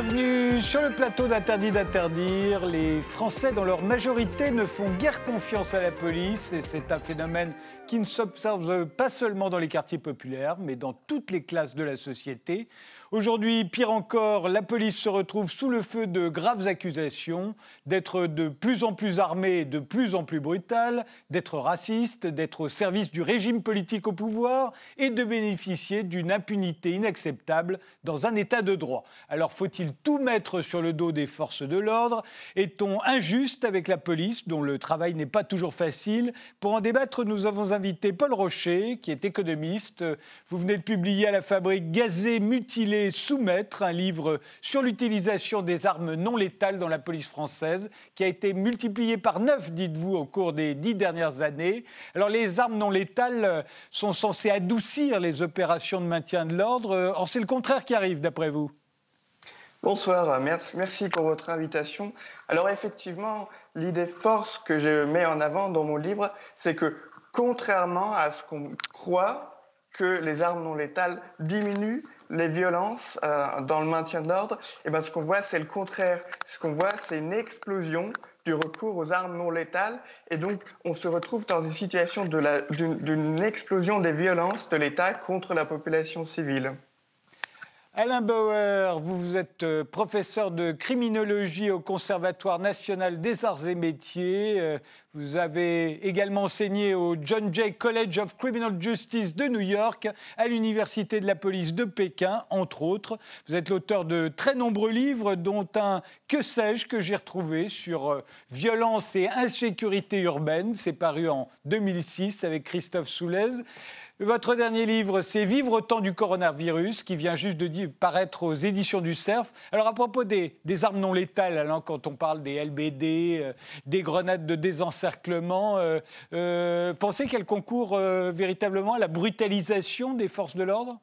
Avenue. Sur le plateau d'Interdit d'interdire. Les Français, dans leur majorité, ne font guère confiance à la police et c'est un phénomène qui ne s'observe pas seulement dans les quartiers populaires, mais dans toutes les classes de la société. Aujourd'hui, pire encore, la police se retrouve sous le feu de graves accusations d'être de plus en plus armée et de plus en plus brutale, d'être raciste, d'être au service du régime politique au pouvoir et de bénéficier d'une impunité inacceptable dans un état de droit. Alors faut-il tout mettre sur le dos des forces de l'ordre Est-on injuste avec la police, dont le travail n'est pas toujours facile Pour en débattre, nous avons invité Paul Rocher, qui est économiste. Vous venez de publier à la fabrique Gazé, mutilé soumettre un livre sur l'utilisation des armes non létales dans la police française, qui a été multiplié par neuf, dites-vous, au cours des dix dernières années. Alors les armes non létales euh, sont censées adoucir les opérations de maintien de l'ordre. Or, c'est le contraire qui arrive, d'après vous. Bonsoir, merci pour votre invitation. Alors effectivement, l'idée force que je mets en avant dans mon livre, c'est que contrairement à ce qu'on croit, que les armes non létales diminuent les violences euh, dans le maintien de l'ordre, et eh ben ce qu'on voit, c'est le contraire. Ce qu'on voit, c'est une explosion du recours aux armes non létales, et donc on se retrouve dans une situation d'une explosion des violences de l'État contre la population civile. Alain Bauer, vous êtes euh, professeur de criminologie au Conservatoire national des arts et métiers. Euh, vous avez également enseigné au John Jay College of Criminal Justice de New York, à l'Université de la police de Pékin, entre autres. Vous êtes l'auteur de très nombreux livres, dont un Que sais-je que j'ai retrouvé sur euh, violence et insécurité urbaine. C'est paru en 2006 avec Christophe Soulez. Votre dernier livre, c'est Vivre au temps du coronavirus, qui vient juste de paraître aux éditions du CERF. Alors, à propos des, armes non létales, quand on parle des LBD, euh, des grenades de désencerclement, euh, euh, pensez qu'elles concourent véritablement à la brutalisation des forces de l'ordre?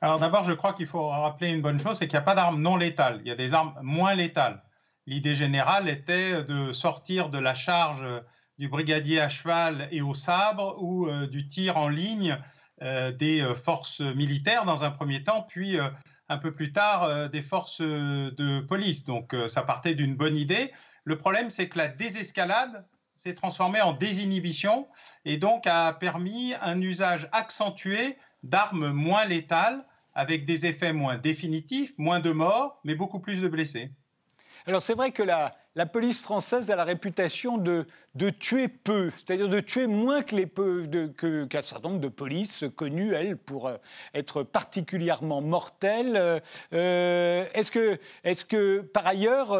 Alors, d'abord, je crois qu'il faut rappeler une bonne chose c'est qu'il n'y a pas d'armes non létales, il y a des armes moins létales. L'idée générale était de sortir de la charge du brigadier à cheval et au sabre ou euh, du tir en ligne euh, des euh, forces militaires dans un premier temps, puis un peu plus tard des forces de police. Donc ça partait d'une bonne idée. Le problème, c'est que la désescalade s'est transformée en désinhibition et donc a permis un usage accentué d'armes moins létales avec des effets moins définitifs, moins de morts, mais beaucoup plus de blessés. Alors c'est vrai que la, la police française a la réputation de, de tuer peu, c'est-à-dire de tuer moins que les peu, qu'un certain nombre de polices connues, elles, pour euh, être particulièrement mortelles. Euh, euh, est-ce que, est que, par ailleurs,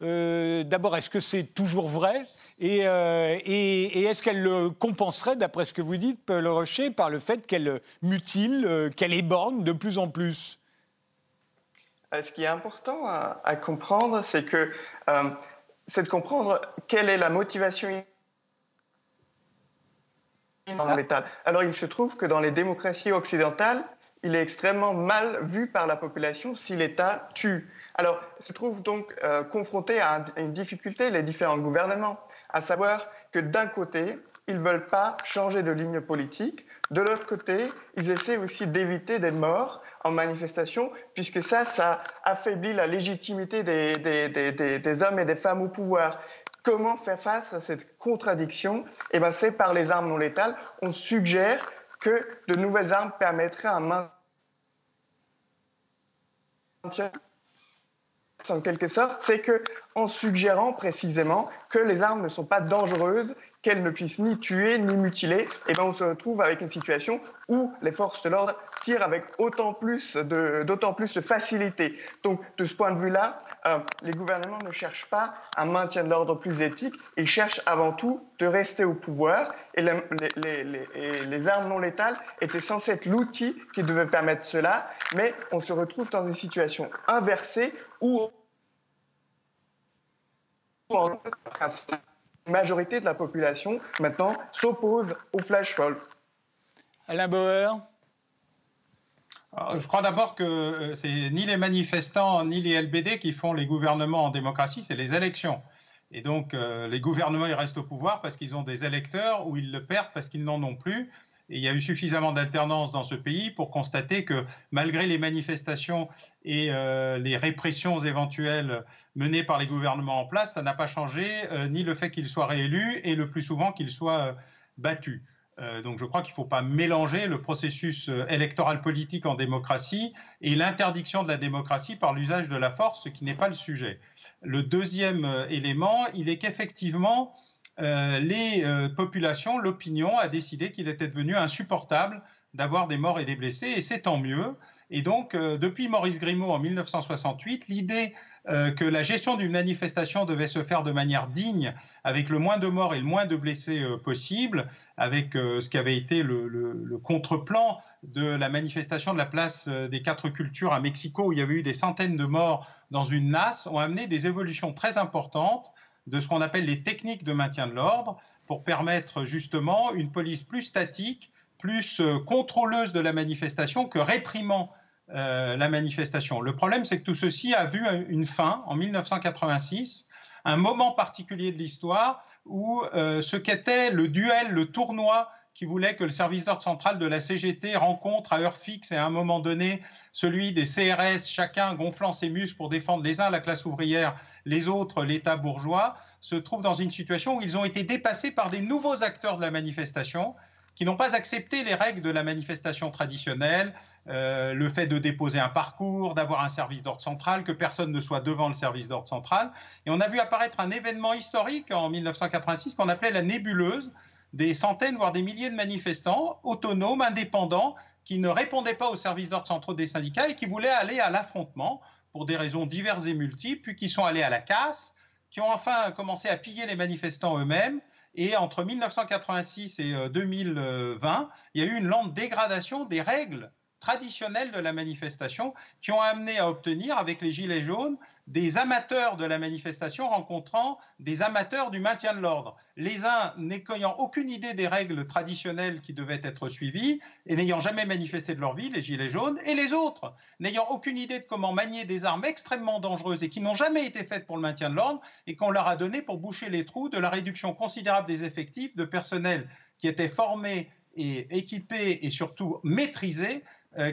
d'abord, est-ce que c'est toujours vrai? Et, et, est-ce qu'elle le compenserait, d'après ce que vous dites, Paul Rocher, par le fait qu'elle mutile, qu'elle éborne de plus en plus? Ce qui est important à, comprendre, c'est que euh, c'est de comprendre quelle est la motivation dans l'État. Alors, il se trouve que dans les démocraties occidentales, il est extrêmement mal vu par la population si l'État tue. Alors, se trouve donc euh, confronté à une difficulté les différents gouvernements, à savoir que d'un côté, ils ne veulent pas changer de ligne politique, de l'autre côté, ils essaient aussi d'éviter des morts en manifestation, puisque ça, ça affaiblit la légitimité des, hommes et des femmes au pouvoir. Comment faire face à cette contradiction? Eh ben, c'est par les armes non létales. On suggère que de nouvelles armes permettraient un maintien en quelque sorte, c'est que en suggérant précisément que les armes ne sont pas dangereuses qu'elles ne puissent ni tuer ni mutiler, et eh ben on se retrouve avec une situation où les forces de l'ordre tirent avec autant plus d'autant plus de facilité. Donc de ce point de vue-là, euh, les gouvernements ne cherchent pas un maintien de l'ordre plus éthique, ils cherchent avant tout de rester au pouvoir, et les armes non létales étaient censées être l'outil qui devait permettre cela, mais on se retrouve dans une situation inversée où majorité de la population maintenant s'oppose au flash mob. Alain Bauer je crois d'abord que euh, c'est ni les manifestants ni les LBD qui font les gouvernements en démocratie, c'est les élections. Et donc, euh, les gouvernements, ils restent au pouvoir parce qu'ils ont des électeurs ou ils le perdent parce qu'ils n'en ont plus. Et il y a eu suffisamment d'alternance dans ce pays pour constater que malgré les manifestations et euh, les répressions éventuelles menées par les gouvernements en place, ça n'a pas changé euh, ni le fait qu'ils soient réélus et le plus souvent qu'ils soient battus. Euh, donc je crois qu'il ne faut pas mélanger le processus euh, électoral politique en démocratie et l'interdiction de la démocratie par l'usage de la force, ce qui n'est pas le sujet. Le deuxième euh, élément, il est qu'effectivement, les populations, l'opinion a décidé qu'il était devenu insupportable d'avoir des morts et des blessés, et c'est tant mieux. Et donc, depuis Maurice Grimaud en 1968, l'idée euh, que la gestion d'une manifestation devait se faire de manière digne, avec le moins de morts et le moins de blessés euh, possible, avec euh, ce qui avait été le, le, contre-plan de la manifestation de la place des quatre cultures à Mexico, où il y avait eu des centaines de morts dans une nasse, ont amené des évolutions très importantes de ce qu'on appelle les techniques de maintien de l'ordre, pour permettre justement une police plus statique, plus contrôleuse de la manifestation que réprimant euh, la manifestation. Le problème, c'est que tout ceci a vu une fin en 1986, un moment particulier de l'histoire où euh, ce qu'était le duel, le tournoi qui voulait que le service d'ordre central de la CGT rencontre à heure fixe et à un moment donné celui des CRS, chacun gonflant ses muscles pour défendre les uns la classe ouvrière, les autres l'État bourgeois, se trouve dans une situation où ils ont été dépassés par des nouveaux acteurs de la manifestation qui n'ont pas accepté les règles de la manifestation traditionnelle, euh, le fait de déposer un parcours, d'avoir un service d'ordre central, que personne ne soit devant le service d'ordre central. Et on a vu apparaître un événement historique en 1986 qu'on appelait la nébuleuse, des centaines, voire des milliers de manifestants autonomes, indépendants, qui ne répondaient pas aux services d'ordre centraux des syndicats et qui voulaient aller à l'affrontement pour des raisons diverses et multiples, puis qui sont allés à la casse, qui ont enfin commencé à piller les manifestants eux-mêmes. Et entre 1986 et 2020, euh, il y a eu une lente dégradation des règles traditionnelles de la manifestation qui ont amené à obtenir, avec les Gilets jaunes, des amateurs de la manifestation rencontrant des amateurs du maintien de l'ordre. Les uns n'ayant aucune idée des règles traditionnelles qui devaient être suivies et n'ayant jamais manifesté de leur vie, les Gilets jaunes, et les autres n'ayant aucune idée de comment manier des armes extrêmement dangereuses et qui n'ont jamais été faites pour le maintien de l'ordre et qu'on leur a donné pour boucher les trous de la réduction considérable des effectifs de personnel qui étaient formés et équipés et surtout maîtrisés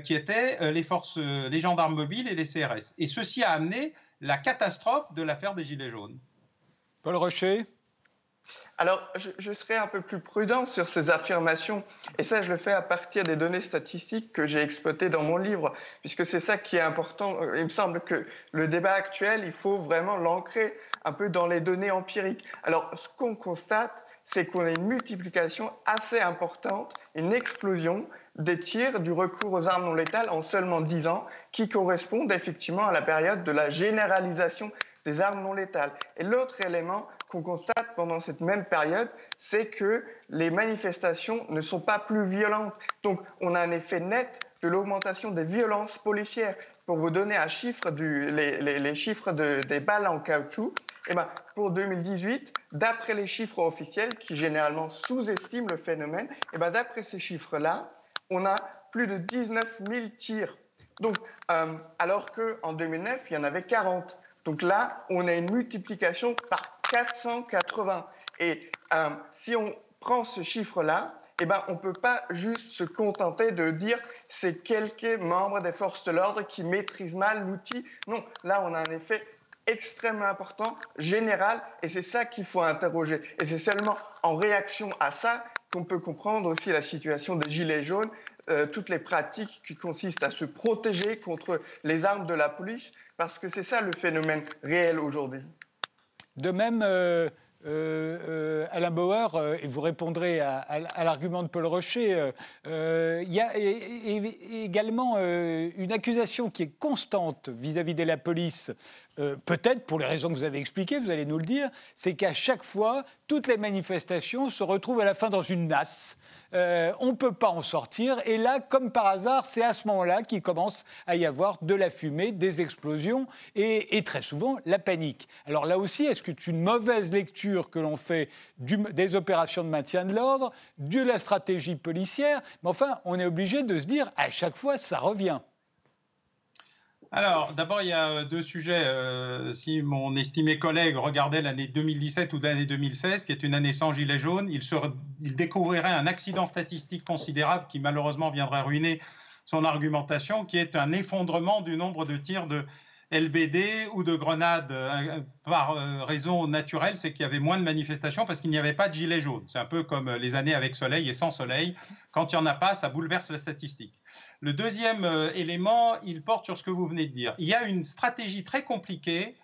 qui étaient euh, les forces, euh, les gendarmes mobiles et les CRS. Et ceci a amené la catastrophe de l'affaire des Gilets jaunes. Paul Rocher alors, je, je, serai un peu plus prudent sur ces affirmations, et ça, je le fais à partir des données statistiques que j'ai exploitées dans mon livre, puisque c'est ça qui est important. Il me semble que le débat actuel, il faut vraiment l'ancrer un peu dans les données empiriques. Alors, ce qu'on constate, c'est qu'on a une multiplication assez importante, une explosion des tirs, du recours aux armes non létales en seulement 10 ans, qui correspondent effectivement à la période de la généralisation des armes non létales. Et l'autre élément qu'on constate pendant cette même période, c'est que les manifestations ne sont pas plus violentes. Donc on a un effet net de l'augmentation des violences policières. Pour vous donner un chiffre, du, les, chiffres des balles en caoutchouc, eh ben, pour 2018, d'après les chiffres officiels qui généralement sous-estiment le phénomène, eh ben, d'après ces chiffres-là, on a plus de 19 000 tirs. Donc, euh, alors qu'en 2009, il y en avait 40. Donc là, on a une multiplication par 480. Et euh, si on prend ce chiffre-là, eh ben, on ne peut pas juste se contenter de dire c'est quelques membres des forces de l'ordre qui maîtrisent mal l'outil. Non, là, on a un effet extrêmement important, général, et c'est ça qu'il faut interroger. Et c'est seulement en réaction à ça qu'on peut comprendre aussi la situation des Gilets jaunes, euh, toutes les pratiques qui consistent à se protéger contre les armes de la police, parce que c'est ça le phénomène réel aujourd'hui. De même, euh, euh, Alain Bauer, et vous répondrez à, l'argument de Paul Rocher, il y a également une accusation qui est constante vis-à-vis -vis de la police euh, peut-être pour les raisons que vous avez expliquées, vous allez nous le dire, c'est qu'à chaque fois, toutes les manifestations se retrouvent à la fin dans une nasse. Euh, on ne peut pas en sortir. Et là, comme par hasard, c'est à ce moment-là qu'il commence à y avoir de la fumée, des explosions et, très souvent la panique. Alors là aussi, est-ce que c'est une mauvaise lecture que l'on fait des opérations de maintien de l'ordre, de la stratégie policière? Mais enfin, on est obligé de se dire, à chaque fois, ça revient. Alors, d'abord, il y a euh, deux sujets. Euh, si mon estimé collègue regardait l'année 2017 ou l'année 2016, qui est une année sans gilet jaune, il, il découvrirait un accident statistique considérable qui malheureusement viendrait ruiner son argumentation, qui est un effondrement du nombre de tirs de LBD ou de grenades euh, par euh, raison naturelle, c'est qu'il y avait moins de manifestations parce qu'il n'y avait pas de gilets jaunes. C'est un peu comme les années avec soleil et sans soleil. Quand il n'y en a pas, ça bouleverse la statistique. Le deuxième euh, élément, il porte sur ce que vous venez de dire. Il y a une stratégie très compliquée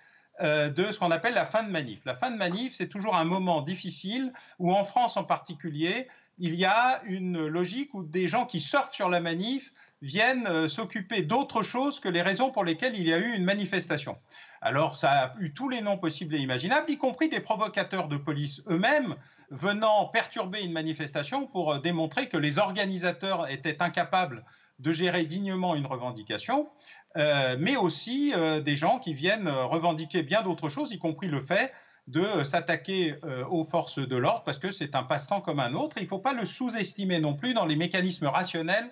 de ce qu'on appelle la fin de manif. La fin de manif, c'est toujours un moment difficile où, en France en particulier, il y a une logique où des gens qui surfent sur la manif viennent euh, s'occuper d'autre chose que les raisons pour lesquelles il y a eu une manifestation. Alors, ça a eu tous les noms possibles et imaginables, y compris des provocateurs de police eux-mêmes venant perturber une manifestation pour euh, démontrer que les organisateurs étaient incapables de gérer dignement une revendication, euh, mais aussi des gens qui viennent revendiquer bien d'autres choses, y compris le fait de s'attaquer aux forces de l'ordre, parce que c'est un passe-temps comme un autre. Il ne faut pas le sous-estimer non plus dans les mécanismes rationnels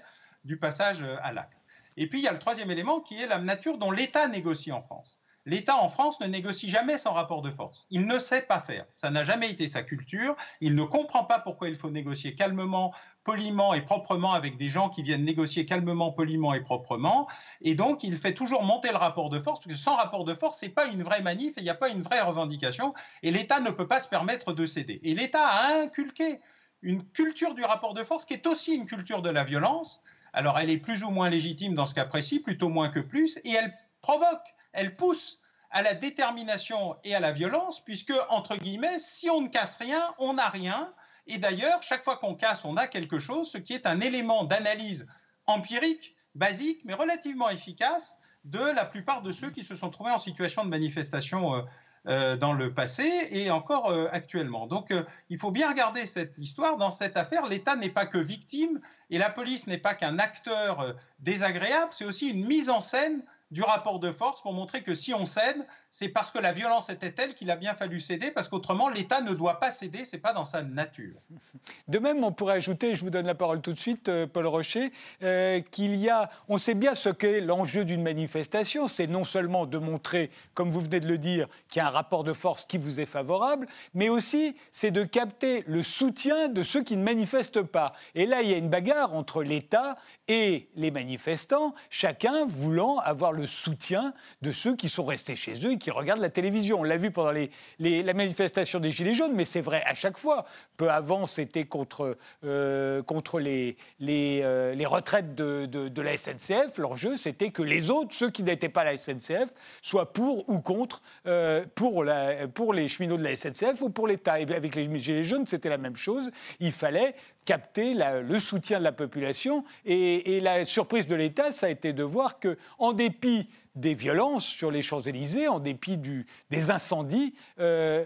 du passage euh, à l'acte. Et puis il y a le troisième élément qui est la nature dont l'État négocie en France. L'État en France ne négocie jamais sans rapport de force. Il ne sait pas faire. Ça n'a jamais été sa culture. Il ne comprend pas pourquoi il faut négocier calmement, poliment et proprement avec des gens qui viennent négocier calmement, poliment et proprement. Et donc, il fait toujours monter le rapport de force, parce que sans rapport de force, ce n'est pas une vraie manif et il n'y a pas une vraie revendication. Et l'État ne peut pas se permettre de céder. Et l'État a inculqué une culture du rapport de force qui est aussi une culture de la violence alors elle est plus ou moins légitime dans ce cas précis, plutôt moins que plus, et elle provoque, elle pousse à la détermination et à la violence, puisque, entre guillemets, si on ne casse rien, on n'a rien. Et d'ailleurs, chaque fois qu'on casse, on a quelque chose, ce qui est un élément d'analyse empirique, basique, mais relativement efficace de la plupart de ceux qui se sont trouvés en situation de manifestation euh, dans le passé et encore euh, actuellement. Donc euh, il faut bien regarder cette histoire. Dans cette affaire, l'État n'est pas que victime et la police n'est pas qu'un acteur désagréable, c'est aussi une mise en scène du rapport de force pour montrer que si on cède, c'est parce que la violence était telle qu'il a bien fallu céder, parce qu'autrement, l'État ne doit pas céder, ce n'est pas dans sa nature. De même, on pourrait ajouter, je vous donne la parole tout de suite, euh, Paul Rocher, euh, qu'il y a, on sait bien ce qu'est l'enjeu d'une manifestation, c'est non seulement de montrer, comme vous venez de le dire, qu'il y a un rapport de force qui vous est favorable, mais aussi c'est de capter le soutien de ceux qui ne manifestent pas. Et là, il y a une bagarre entre l'État et les manifestants, chacun voulant avoir le soutien de ceux qui sont restés chez eux qui regardent la télévision. On l'a vu pendant la manifestation des Gilets jaunes, mais c'est vrai à chaque fois. Peu avant, c'était contre, euh, contre les, les, euh, les retraites de, de, la SNCF. Leur jeu, c'était que les autres, ceux qui n'étaient pas la SNCF, soient pour ou contre euh, pour, la, pour les cheminots de la SNCF ou pour l'État. Et avec les Gilets jaunes, c'était la même chose. Il fallait capter le soutien de la population. Et, la surprise de l'État, ça a été de voir que, en dépit des violences sur les Champs-Élysées, en dépit des incendies, 70% euh,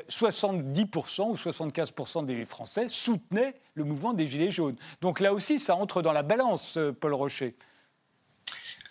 ou 75% des Français soutenaient le mouvement des Gilets jaunes. Donc là aussi, ça entre dans la balance, euh, Paul Rocher.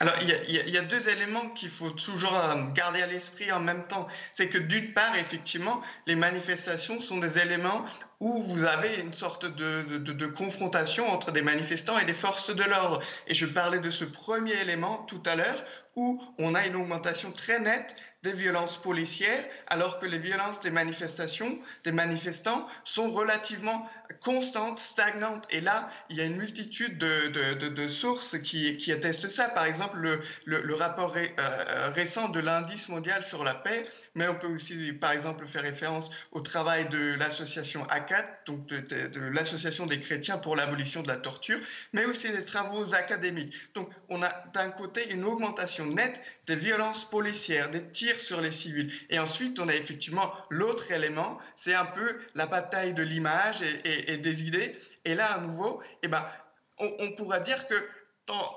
Alors, il y, a, deux éléments qu'il faut toujours euh, garder à l'esprit en même temps. C'est que d'une part, effectivement, les manifestations sont des éléments où vous avez une sorte de, de, confrontation entre des manifestants et des forces de l'ordre. Et je parlais de ce premier élément tout à l'heure, où on a une augmentation très nette des violences policières, alors que les violences des manifestations, des manifestants, sont relativement constantes, stagnantes. Et là, il y a une multitude de, sources qui, attestent ça. Par exemple, le, le, rapport euh, récent de l'indice mondial sur la paix mais on peut aussi, par exemple, faire référence au travail de l'association ACAT, donc de, l'association des chrétiens pour l'abolition de la torture, mais aussi des travaux académiques. Donc, on a d'un côté une augmentation nette des violences policières, des tirs sur les civils, et ensuite on a effectivement l'autre élément, c'est un peu la bataille de l'image et, des idées. Et là, à nouveau, eh ben, on, pourra dire que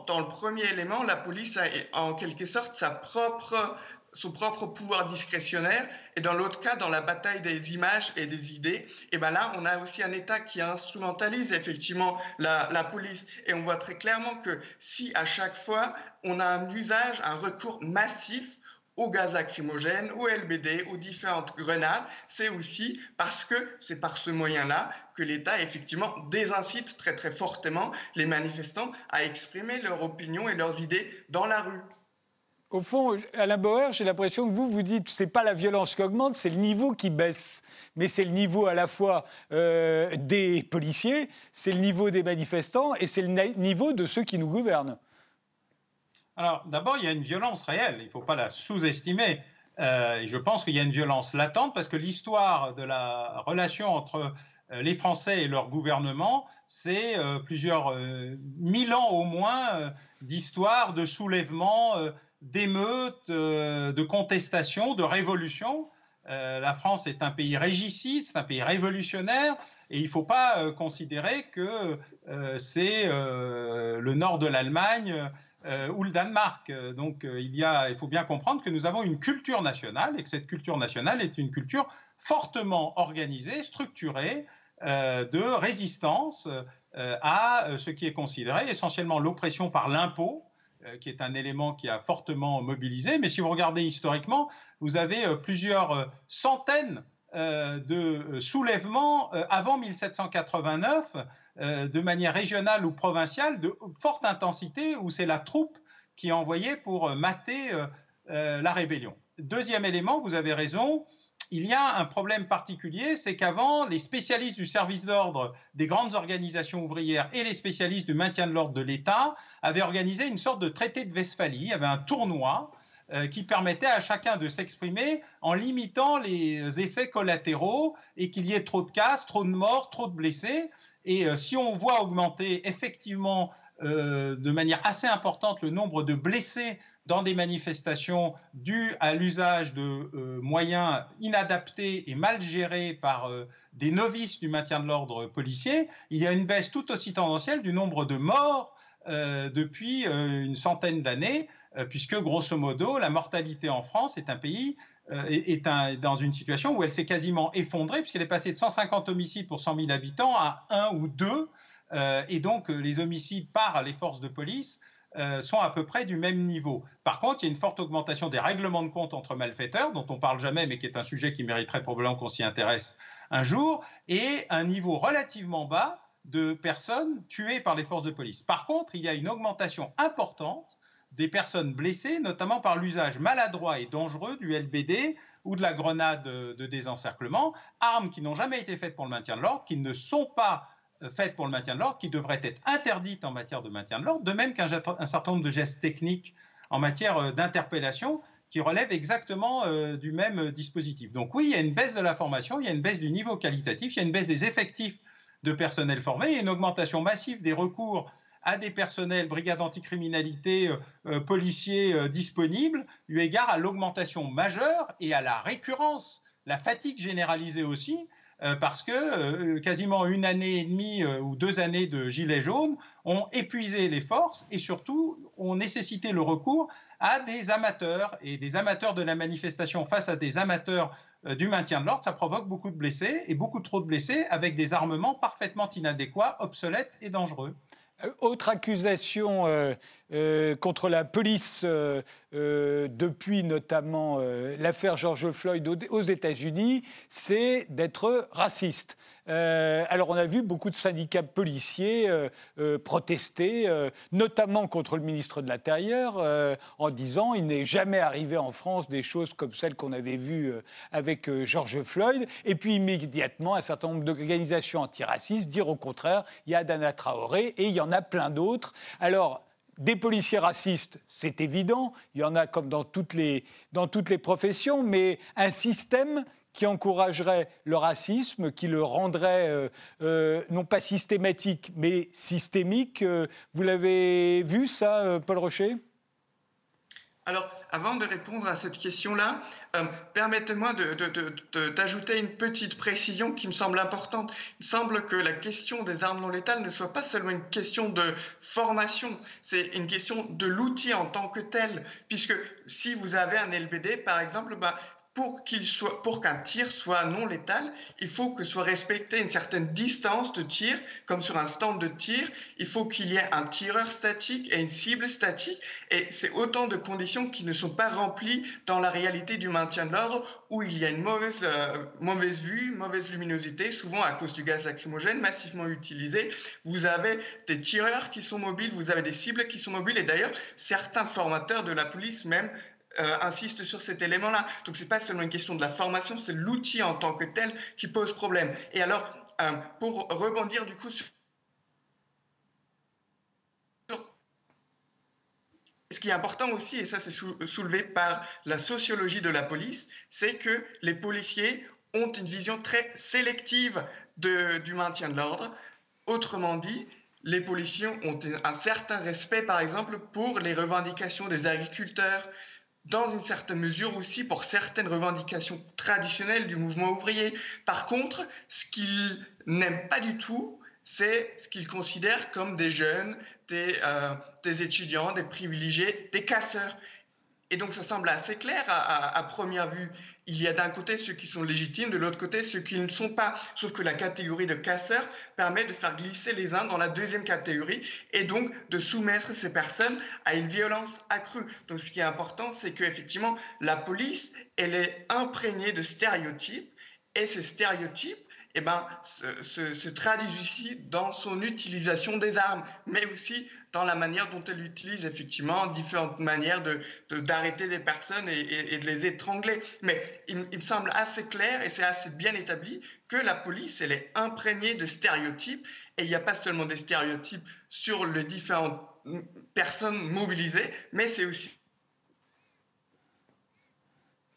dans, le premier élément, la police a en quelque sorte sa propre son propre pouvoir discrétionnaire. Et dans l'autre cas, dans la bataille des images et des idées, et ben là, on a aussi un État qui instrumentalise effectivement la, la, police. Et on voit très clairement que si à chaque fois, on a un usage, un recours massif au gaz lacrymogène, au LBD, aux différentes grenades, c'est aussi parce que c'est par ce moyen-là que l'État effectivement désincite très très fortement les manifestants à exprimer leur opinion et leurs idées dans la rue. Au fond, Alain Bauer, j'ai l'impression que vous, vous dites c'est pas la violence qui augmente, c'est le niveau qui baisse. Mais c'est le niveau à la fois euh, des policiers, c'est le niveau des manifestants et c'est le niveau de ceux qui nous gouvernent. Alors, d'abord, il y a une violence réelle, il ne faut pas la sous-estimer. Euh, je pense qu'il y a une violence latente parce que l'histoire de la relation entre euh, les Français et leur gouvernement, c'est plusieurs mille ans au moins d'histoire, de soulèvement, d'émeutes, de contestations, de révolutions. Euh, la France est un pays régicide, c'est un pays révolutionnaire, et il ne faut pas euh, considérer que euh, c'est le nord de l'Allemagne ou le Danemark. Donc il, y a, il faut bien comprendre que nous avons une culture nationale, et que cette culture nationale est une culture fortement organisée, structurée, de résistance à ce qui est considéré essentiellement l'oppression par l'impôt, euh, qui est un élément qui a fortement mobilisé. Mais si vous regardez historiquement, vous avez euh, plusieurs euh, centaines de soulèvements avant 1789, de manière régionale ou provinciale, de forte intensité, où c'est la troupe qui est envoyée pour mater la rébellion. Deuxième élément, vous avez raison, il y a un problème particulier, c'est qu'avant, les spécialistes du service d'ordre des grandes organisations ouvrières et les spécialistes du maintien de l'ordre de l'État avaient organisé une sorte de traité de Westphalie. Il y avait un tournoi euh, qui permettait à chacun de s'exprimer en limitant les effets collatéraux et qu'il y ait trop de casse, trop de morts, trop de blessés. Et euh, si on voit augmenter effectivement euh, de manière assez importante le nombre de blessés dans des manifestations dues à l'usage de euh, moyens inadaptés et mal gérés par euh, des novices du maintien de l'ordre policier, il y a une baisse tout aussi tendancielle du nombre de morts euh, depuis une centaine d'années, puisque grosso modo, la mortalité en France est un pays est, dans une situation où elle s'est quasiment effondrée, puisqu'elle est passée de 150 homicides pour 100 000 habitants à 1 ou 2. et donc, les homicides par les forces de police euh, sont à peu près du même niveau. Par contre, il y a une forte augmentation des règlements de compte entre malfaiteurs, dont on parle jamais, mais qui est un sujet qui mériterait probablement qu'on s'y intéresse un jour, et un niveau relativement bas de personnes tuées par les forces de police. Par contre, il y a une augmentation importante des personnes blessées, notamment par l'usage maladroit et dangereux du LBD ou de la grenade de désencerclement, armes qui n'ont jamais été faites pour le maintien de l'ordre, qui ne sont pas faites pour le maintien de l'ordre, qui devraient être interdites en matière de maintien de l'ordre, de même qu'un certain nombre de gestes techniques en matière euh, d'interpellation qui relèvent exactement euh, du même dispositif. Donc oui, il y a une baisse de la formation, il y a une baisse du niveau qualitatif, il y a une baisse des effectifs de personnel formé, a une augmentation massive des recours à des personnels, brigades anticriminalité, euh, policiers disponibles, eu égard à l'augmentation majeure et à la récurrence, la fatigue généralisée aussi euh, parce que euh, quasiment une année et demie euh, ou deux années de gilets jaunes ont épuisé les forces et surtout ont nécessité le recours à des amateurs et des amateurs de la manifestation face à des amateurs du maintien de l'ordre, ça provoque beaucoup de blessés et beaucoup trop de blessés avec des armements parfaitement inadéquats, obsolètes et dangereux. Autre accusation contre la police depuis notamment l'affaire George Floyd aux États-Unis, c'est d'être raciste. Euh, alors on a vu beaucoup de syndicats policiers euh, euh, protester, notamment contre le ministre de l'Intérieur, en disant il n'est jamais arrivé en France des choses comme celles qu'on avait vues avec George Floyd. Et puis immédiatement, un certain nombre d'organisations antiracistes dire au contraire, il y a Dana Traoré et il y en a plein d'autres. Alors, des policiers racistes, c'est évident, il y en a comme dans toutes les, dans toutes les professions, mais un système qui encouragerait le racisme, qui le rendrait euh, euh, non pas systématique, mais systémique. Euh, vous l'avez vu ça, Paul Rocher? Alors, avant de répondre à cette question-là, permettez-moi d'ajouter une petite précision qui me semble importante. Il me semble que la question des armes non létales ne soit pas seulement une question de formation, c'est une question de l'outil en tant que tel, puisque si vous avez un LBD, par exemple, bah, pour qu'il soit, pour qu'un tir soit non létal, il faut que soit respectée une certaine distance de tir, comme sur un stand de tir. Il faut qu'il y ait un tireur statique et une cible statique. Et c'est autant de conditions qui ne sont pas remplies dans la réalité du maintien de l'ordre, où il y a une mauvaise, euh, mauvaise vue, mauvaise luminosité, souvent à cause du gaz lacrymogène massivement utilisé. Vous avez des tireurs qui sont mobiles, vous avez des cibles qui sont mobiles. Et d'ailleurs, certains formateurs de la police même euh, insiste sur cet élément-là. Donc c'est pas seulement une question de la formation, c'est l'outil en tant que tel qui pose problème. Et alors, euh, pour rebondir du coup sur ce qui est important aussi, et ça c'est soulevé par la sociologie de la police, c'est que les policiers ont une vision très sélective du maintien de l'ordre. Autrement dit, les policiers ont un certain respect, par exemple, pour les revendications des agriculteurs, dans une certaine mesure aussi pour certaines revendications traditionnelles du mouvement ouvrier. Par contre, ce qu'ils n'aiment pas du tout, c'est ce qu'ils considèrent comme des jeunes, des, euh, des, étudiants, des privilégiés, des casseurs. Et donc ça semble assez clair à première vue il y a d'un côté ceux qui sont légitimes, de l'autre côté ceux qui ne sont pas. Sauf que la catégorie de casseurs permet de faire glisser les uns dans la deuxième catégorie et donc de soumettre ces personnes à une violence accrue. Donc ce qui est important, c'est qu'effectivement, la police, elle est imprégnée de stéréotypes et ces stéréotypes, eh ben, se, se, traduisent ici dans son utilisation des armes, mais aussi dans la manière dont elle utilise effectivement différentes manières d'arrêter de, des personnes et, de les étrangler. Mais il, me semble assez clair et c'est assez bien établi que la police, elle est imprégnée de stéréotypes et il n'y a pas seulement des stéréotypes sur les différentes personnes mobilisées, mais c'est aussi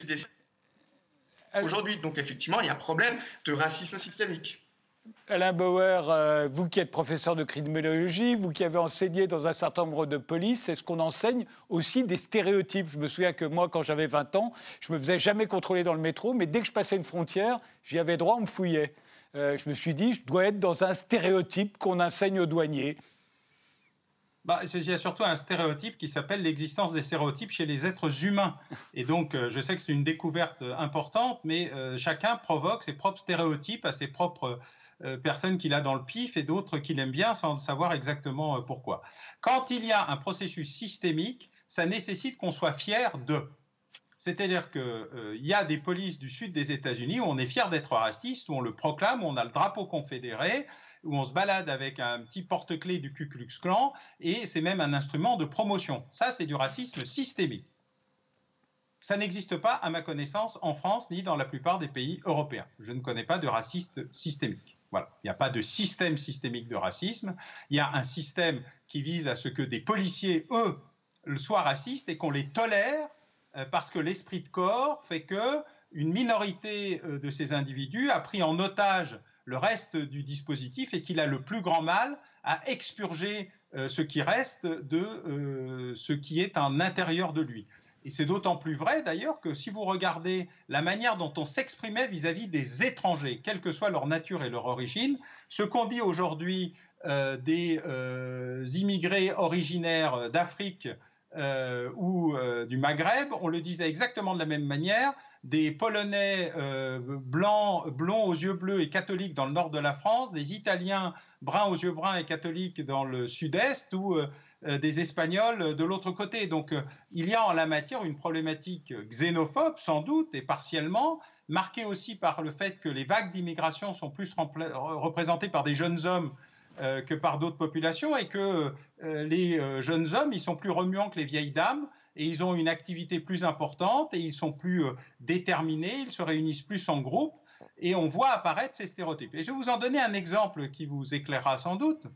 des Aujourd'hui, donc effectivement, il y a un problème de racisme systémique. Alain Bauer, euh, vous qui êtes professeur de criminologie, vous qui avez enseigné dans un certain nombre de polices, est-ce qu'on enseigne aussi des stéréotypes Je me souviens que moi, quand j'avais 20 ans, je me faisais jamais contrôler dans le métro, mais dès que je passais une frontière, j'y avais droit, on me fouillait. Euh, je me suis dit, je dois être dans un stéréotype qu'on enseigne aux douaniers. Bah, il y a surtout un stéréotype qui s'appelle l'existence des stéréotypes chez les êtres humains. Et donc, euh, je sais que c'est une découverte importante, mais chacun provoque ses propres stéréotypes à ses propres euh, personnes qu'il a dans le pif et d'autres qu'il aime bien sans savoir exactement euh, pourquoi. Quand il y a un processus systémique, ça nécessite qu'on soit fier de. C'est-à-dire qu'il euh, y a des polices du sud des États-Unis où on est fier d'être raciste, où on le proclame, où on a le drapeau confédéré, où on se balade avec un petit porte-clés du Ku Klux Klan, et c'est même un instrument de promotion. Ça, c'est du racisme systémique. Ça n'existe pas, à ma connaissance, en France ni dans la plupart des pays européens. Je ne connais pas de raciste systémique. Voilà. Il n'y a pas de système systémique de racisme. Il y a un système qui vise à ce que des policiers, eux, soient racistes et qu'on les tolère euh, parce que l'esprit de corps fait que une minorité euh, de ces individus a pris en otage le reste du dispositif et qu'il a le plus grand mal à expurger euh, ce qui reste de ce qui est en intérieur de lui. Et c'est d'autant plus vrai d'ailleurs que si vous regardez la manière dont on s'exprimait vis-à-vis des étrangers, quelle que soit leur nature et leur origine, ce qu'on dit aujourd'hui euh, des euh, immigrés originaires d'Afrique euh, ou du Maghreb, on le disait exactement de la même manière des Polonais blancs, blonds aux yeux bleus et catholiques dans le nord de la France, des Italiens bruns aux yeux bruns et catholiques dans le sud-est, ou euh, des Espagnols de l'autre côté. Donc euh, il y a en la matière une problématique xénophobe, sans doute, et partiellement, marquée aussi par le fait que les vagues d'immigration sont plus représentées par des jeunes hommes euh, que par d'autres populations et que les jeunes hommes, ils sont plus remuants que les vieilles dames et ils ont une activité plus importante et ils sont plus déterminés, ils se réunissent plus en groupe et on voit apparaître ces stéréotypes. Et je vais vous en donner un exemple qui vous éclairera sans doute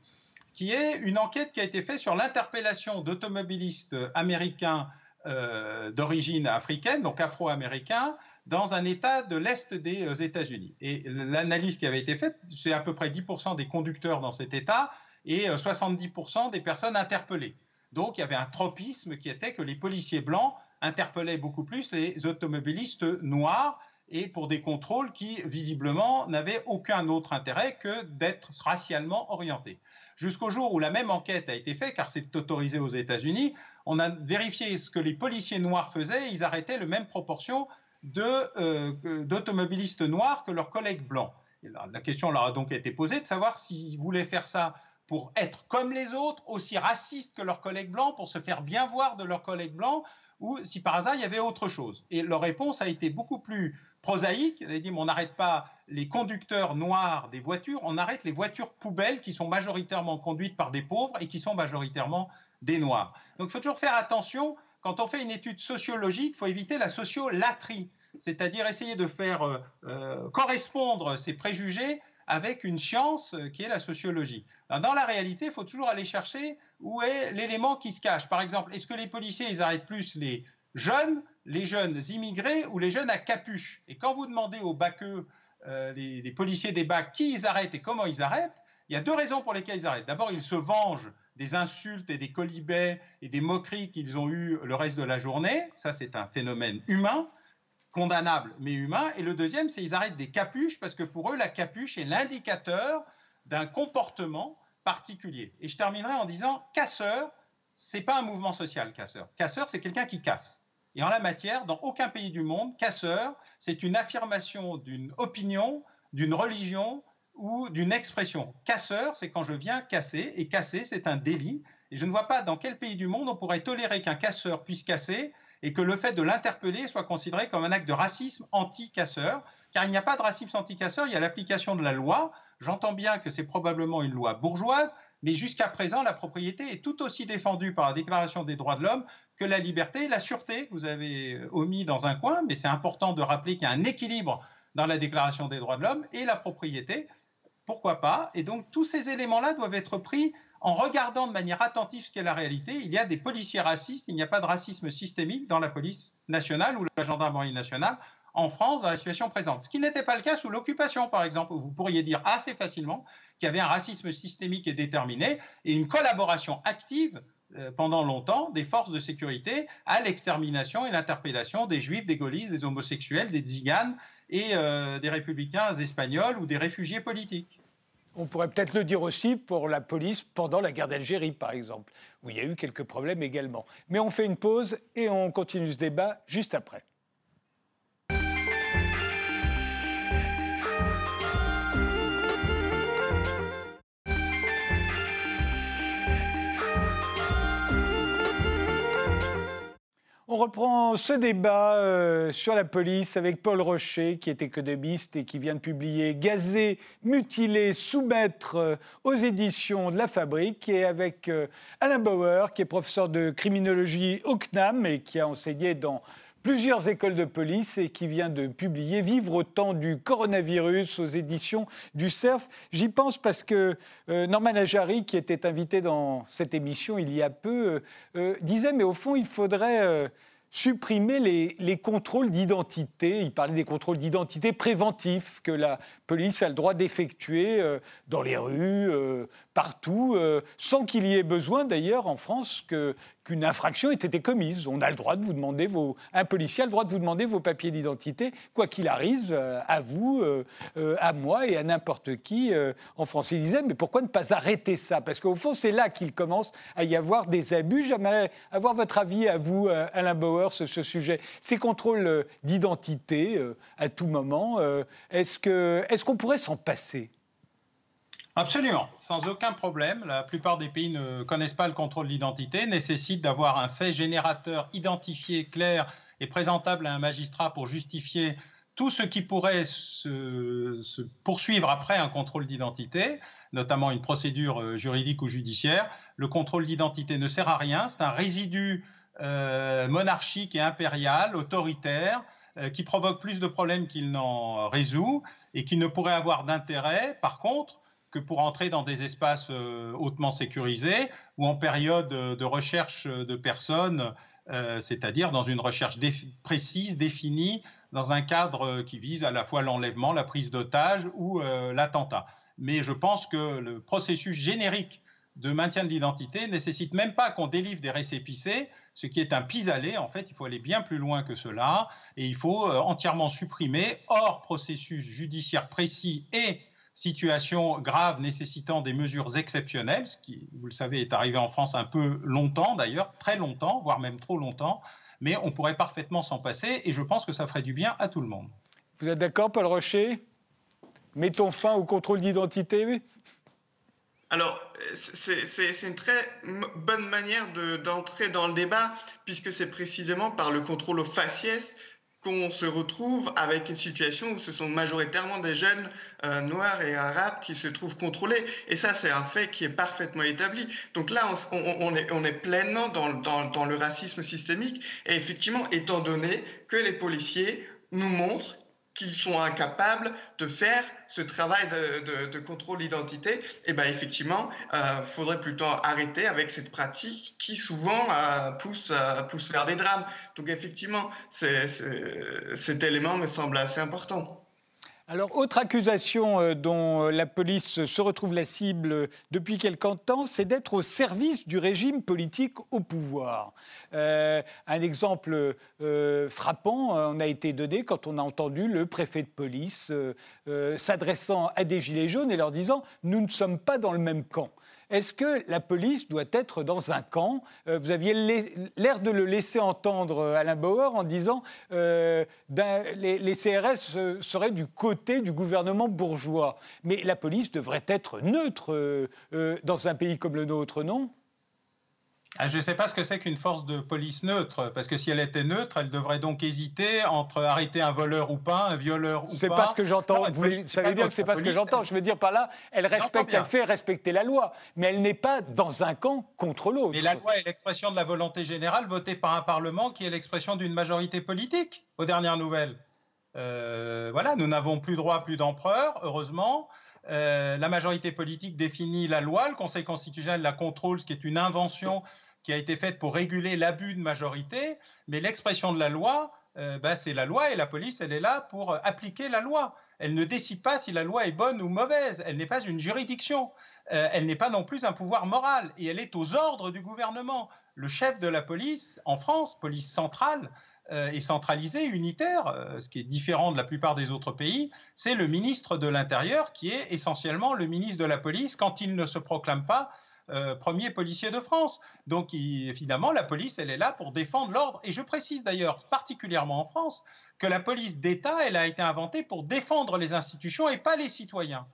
qui est une enquête qui a été faite sur l'interpellation d'automobilistes américains euh, d'origine africaine, donc afro-américains, dans un État de l'Est des euh, États-Unis. Et l'analyse qui avait été faite, c'est à peu près 10% des conducteurs dans cet État et 70% euh, des personnes interpellées. Donc il y avait un tropisme qui était que les policiers blancs interpellaient beaucoup plus les automobilistes noirs et pour des contrôles qui, visiblement, n'avaient aucun autre intérêt que d'être racialement orientés. Jusqu'au jour où la même enquête a été faite, car c'est autorisé aux États-Unis, on a vérifié ce que les policiers noirs faisaient, ils arrêtaient la même proportion d'automobilistes noirs que leurs collègues blancs. la question leur a donc été posée de savoir s'ils voulaient faire ça pour être comme les autres, aussi racistes que leurs collègues blancs, pour se faire bien voir de leurs collègues blancs, ou si par hasard il y avait autre chose. Et leur réponse a été beaucoup plus prosaïque. Elle a dit on n'arrête pas les conducteurs noirs des voitures, on arrête les voitures poubelles qui sont majoritairement conduites par des pauvres et qui sont majoritairement des noirs. Donc il faut toujours faire attention. Quand on fait une étude sociologique, il faut éviter la sociolatrie, c'est-à-dire essayer de faire euh, euh, correspondre ces préjugés avec une science euh, qui est la sociologie. dans la réalité, il faut toujours aller chercher où est l'élément qui se cache. Par exemple, est-ce que les policiers, ils arrêtent plus les jeunes, les jeunes immigrés ou les jeunes à capuche? Et quand vous demandez aux baqueux, euh, les, policiers des bacs, qui ils arrêtent et comment ils arrêtent, il y a deux raisons pour lesquelles ils arrêtent. D'abord, ils se vengent des insultes et des colibets et des moqueries qu'ils ont eues le reste de la journée. Ça, c'est un phénomène humain condamnable mais humain. Et le deuxième, c'est qu'ils arrêtent des capuches parce que pour eux, la capuche est l'indicateur d'un comportement particulier. Et je terminerai en disant casseur, c'est pas un mouvement social, casseur. Casseur, c'est quelqu'un qui casse. Et en la matière, dans aucun pays du monde, casseur, c'est une affirmation d'une opinion, d'une religion ou d'une expression. Casseur, c'est quand je viens casser, et casser, c'est un délit. Et je ne vois pas dans quel pays du monde on pourrait tolérer qu'un casseur puisse casser et que le fait de l'interpeller soit considéré comme un acte de racisme anti-casseur, car il n'y a pas de racisme anti-casseur, il y a l'application de la loi. J'entends bien que c'est probablement une loi bourgeoise, mais jusqu'à présent, la propriété est tout aussi défendue par la Déclaration des droits de l'homme que la liberté la sûreté, que vous avez euh, omis dans un coin, mais c'est important de rappeler qu'il y a un équilibre dans la Déclaration des droits de l'homme et la propriété. Pourquoi pas Et donc tous ces éléments-là doivent être pris en regardant de manière attentive ce qu'est la réalité, il y a des policiers racistes, il n'y a pas de racisme systémique dans la police nationale ou la gendarmerie nationale en France dans la situation présente. Ce qui n'était pas le cas sous l'occupation, par exemple, où vous pourriez dire assez facilement qu'il y avait un racisme systémique et déterminé et une collaboration active euh, pendant longtemps des forces de sécurité à l'extermination et l'interpellation des juifs, des gaullistes, des homosexuels, des tziganes et euh, des républicains espagnols ou des réfugiés politiques. On pourrait peut-être le dire aussi pour la police pendant la guerre d'Algérie, par exemple, où il y a eu quelques problèmes également. Mais on fait une pause et on continue ce débat juste après. On reprend ce débat euh, sur la police avec Paul Rocher, qui est économiste et qui vient de publier Gazé, mutilé, soumettre euh, aux éditions de La Fabrique, et avec euh, Alain Bauer, qui est professeur de criminologie au CNAM et qui a enseigné dans plusieurs écoles de police et qui vient de publier Vivre au temps du coronavirus aux éditions du CERF. J'y pense parce que euh, Norman Ajari, qui était invité dans cette émission il y a peu, euh, euh, disait mais au fond il faudrait supprimer les, les contrôles d'identité. Il parlait des contrôles d'identité préventifs que la police a le droit d'effectuer dans les rues, partout, sans qu'il y ait besoin d'ailleurs en France que qu'une infraction ait été commise. On a le droit de vous demander vos, un policier a le droit de vous demander vos papiers d'identité, quoi qu'il arrive, euh, à vous, euh, euh, à moi et à n'importe qui en France. Il disait, mais pourquoi ne pas arrêter ça? Parce qu'au fond, c'est là qu'il commence à y avoir des abus. J'aimerais avoir votre avis à vous, Alain Bauer, sur ce sujet. Ces contrôles d'identité à tout moment, est-ce qu'on est pourrait s'en passer? Absolument, sans aucun problème. La plupart des pays ne connaissent pas le contrôle d'identité, nécessitent d'avoir un fait générateur identifié, clair et présentable à un magistrat pour justifier tout ce qui pourrait se, poursuivre après un contrôle d'identité, notamment une procédure euh, juridique ou judiciaire. Le contrôle d'identité ne sert à rien, c'est un résidu euh, monarchique et impérial, autoritaire, euh, qui provoque plus de problèmes qu'il n'en résout et qui ne pourrait avoir d'intérêt, par contre, que pour entrer dans des espaces euh, hautement sécurisés ou en période de recherche de personnes, euh, c'est-à-dire dans une recherche précise, définie, dans un cadre qui vise à la fois l'enlèvement, la prise d'otage ou euh, l'attentat. Mais je pense que le processus générique de maintien de l'identité nécessite même pas qu'on délivre des récépissés, ce qui est un pis-aller. En fait, il faut aller bien plus loin que cela et il faut entièrement supprimer, hors processus judiciaire précis et situation grave nécessitant des mesures exceptionnelles, ce qui, vous le savez, est arrivé en France un peu longtemps d'ailleurs, très longtemps, voire même trop longtemps, mais on pourrait parfaitement s'en passer et je pense que ça ferait du bien à tout le monde. Vous êtes d'accord, Paul Rocher? Mettons fin au contrôle d'identité alors, c'est une très bonne manière d'entrer dans le débat, puisque c'est précisément par le contrôle aux faciès qu'on se retrouve avec une situation où ce sont majoritairement des jeunes euh, noirs et arabes qui se trouvent contrôlés. Et ça, c'est un fait qui est parfaitement établi. Donc là, on, est, on est, pleinement dans, dans, dans, le racisme systémique. Et effectivement, étant donné que les policiers nous montrent qu'ils sont incapables de faire ce travail de, contrôle d'identité, et eh ben effectivement, euh, faudrait plutôt arrêter avec cette pratique qui souvent euh, pousse, euh, pousse vers des drames. Donc effectivement, cet élément me semble assez important. Alors, autre accusation euh, dont euh, la police se retrouve la cible depuis quelque temps, c'est d'être au service du régime politique au pouvoir. Euh, un exemple frappant en a été donné quand on a entendu le préfet de police s'adressant à des gilets jaunes et leur disant ⁇ Nous ne sommes pas dans le même camp ⁇ est-ce que la police doit être dans un camp? Euh, Vous aviez l'air de le laisser entendre, euh, Alain Bauer, en disant euh, les, les, CRS seraient du côté du gouvernement bourgeois. Mais la police devrait être neutre dans un pays comme le nôtre, non? Ah, je ne sais pas ce que c'est qu'une force de police neutre, parce que si elle était neutre, elle devrait donc hésiter entre arrêter un voleur ou pas, un violeur ou pas. C'est pas ce que j'entends. Vous, savez bien que c'est pas ce que j'entends. Je veux dire par là, elle respecte, elle fait respecter la loi, mais elle n'est pas dans un camp contre l'autre. Mais la loi est l'expression de la volonté générale votée par un parlement qui est l'expression d'une majorité politique. Aux dernières nouvelles. Euh, voilà, nous n'avons plus droit, plus d'empereur, heureusement. Euh, la majorité politique définit la loi, le Conseil constitutionnel la contrôle, ce qui est une invention qui a été faite pour réguler l'abus de majorité, mais l'expression de la loi, euh, ben, c'est la loi et la police, elle est là pour appliquer la loi. Elle ne décide pas si la loi est bonne ou mauvaise. Elle n'est pas une juridiction. Euh, elle n'est pas non plus un pouvoir moral. Et elle est aux ordres du gouvernement. Le chef de la police en France, police centrale, euh, et centralisé, unitaire, euh, ce qui est différent de la plupart des autres pays, c'est le ministre de l'Intérieur qui est essentiellement le ministre de la police quand il ne se proclame pas euh, premier policier de France. Donc évidemment, la police, elle est là pour défendre l'ordre. Et je précise d'ailleurs, particulièrement en France, que la police d'État, elle a été inventée pour défendre les institutions et pas les citoyens.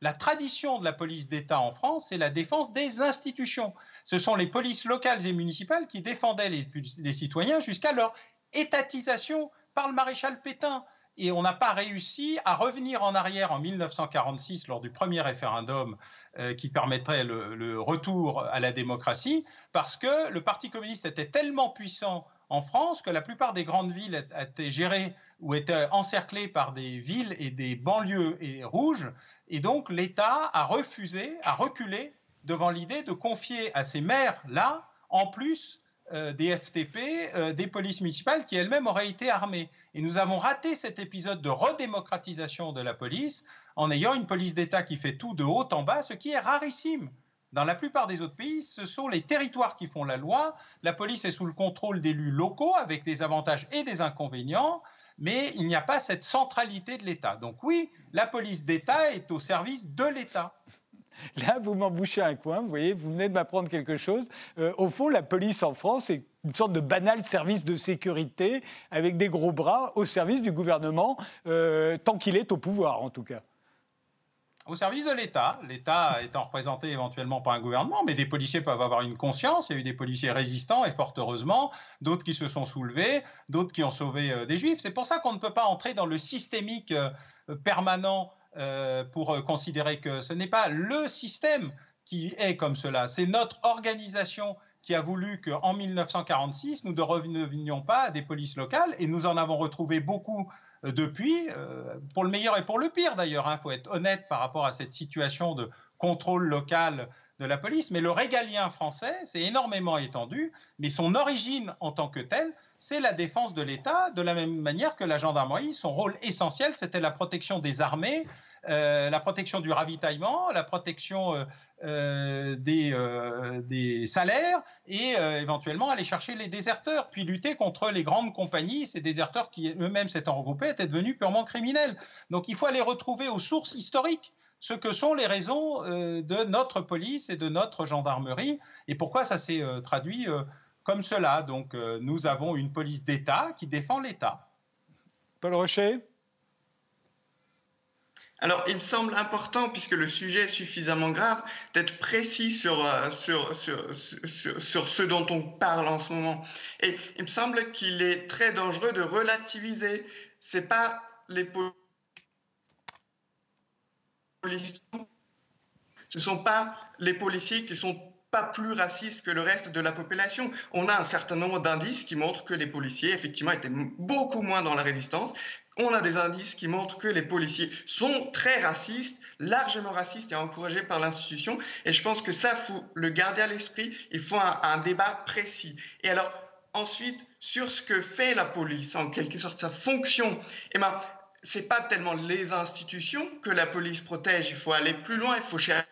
La tradition de la police d'État en France, c'est la défense des institutions. Ce sont les polices locales et municipales qui défendaient les, les citoyens jusqu'à leur étatisation par le maréchal Pétain. Et on n'a pas réussi à revenir en arrière en 1946 lors du premier référendum euh, qui permettrait le, retour à la démocratie, parce que le Parti communiste était tellement puissant en France que la plupart des grandes villes étaient gérées ou étaient encerclées par des villes et des banlieues et rouges. Et donc l'État a refusé, a reculé devant l'idée de confier à ces maires-là, en plus, des FTP, euh, des polices municipales qui elles-mêmes auraient été armées. Et nous avons raté cet épisode de redémocratisation de la police en ayant une police d'État qui fait tout de haut en bas, ce qui est rarissime. Dans la plupart des autres pays, ce sont les territoires qui font la loi. La police est sous le contrôle d'élus locaux avec des avantages et des inconvénients, mais il n'y a pas cette centralité de l'État. Donc oui, la police d'État est au service de l'État. Là, vous m'embouchez un coin, vous voyez, vous venez de m'apprendre quelque chose. Euh, au fond, la police en France est une sorte de banal service de sécurité avec des gros bras au service du gouvernement, euh, tant qu'il est au pouvoir en tout cas. Au service de l'État, l'État étant représenté éventuellement par un gouvernement, mais des policiers peuvent avoir une conscience. Il y a eu des policiers résistants, et fort heureusement, d'autres qui se sont soulevés, d'autres qui ont sauvé euh, des juifs. C'est pour ça qu'on ne peut pas entrer dans le systémique permanent euh, pour euh, considérer que ce n'est pas le système qui est comme cela, c'est notre organisation qui a voulu qu'en 1946, nous ne revenions pas à des polices locales, et nous en avons retrouvé beaucoup euh, depuis, pour le meilleur et pour le pire d'ailleurs. Il hein, faut être honnête par rapport à cette situation de contrôle local de la police, mais le régalien français s'est énormément étendu, mais son origine en tant que telle, c'est la défense de l'État, de la même manière que la gendarmerie, son rôle essentiel, c'était la protection des armées, euh, la protection du ravitaillement, la protection euh, euh, des, des, salaires et éventuellement aller chercher les déserteurs, puis lutter contre les grandes compagnies. Ces déserteurs qui eux-mêmes s'étant regroupés étaient devenus purement criminels. Donc il faut aller retrouver aux sources historiques ce que sont les raisons de notre police et de notre gendarmerie et pourquoi ça s'est traduit comme cela. Donc nous avons une police d'État qui défend l'État. Paul Rocher alors, il me semble important, puisque le sujet est suffisamment grave, d'être précis sur, euh, sur, sur, sur, ce dont on parle en ce moment. Et il me semble qu'il est très dangereux de relativiser. Ce n'est pas les policiers, ce ne sont pas les policiers qui sont pas plus racistes que le reste de la population. On a un certain nombre d'indices qui montrent que les policiers, effectivement, étaient beaucoup moins dans la résistance, on a des indices qui montrent que les policiers sont très racistes, largement racistes et encouragés par l'institution. Et je pense que ça, faut le garder à l'esprit. Il faut un, débat précis. Et alors, ensuite, sur ce que fait la police, en quelque sorte sa fonction, eh ben, c'est pas tellement les institutions que la police protège. Il faut aller plus loin. Il faut chercher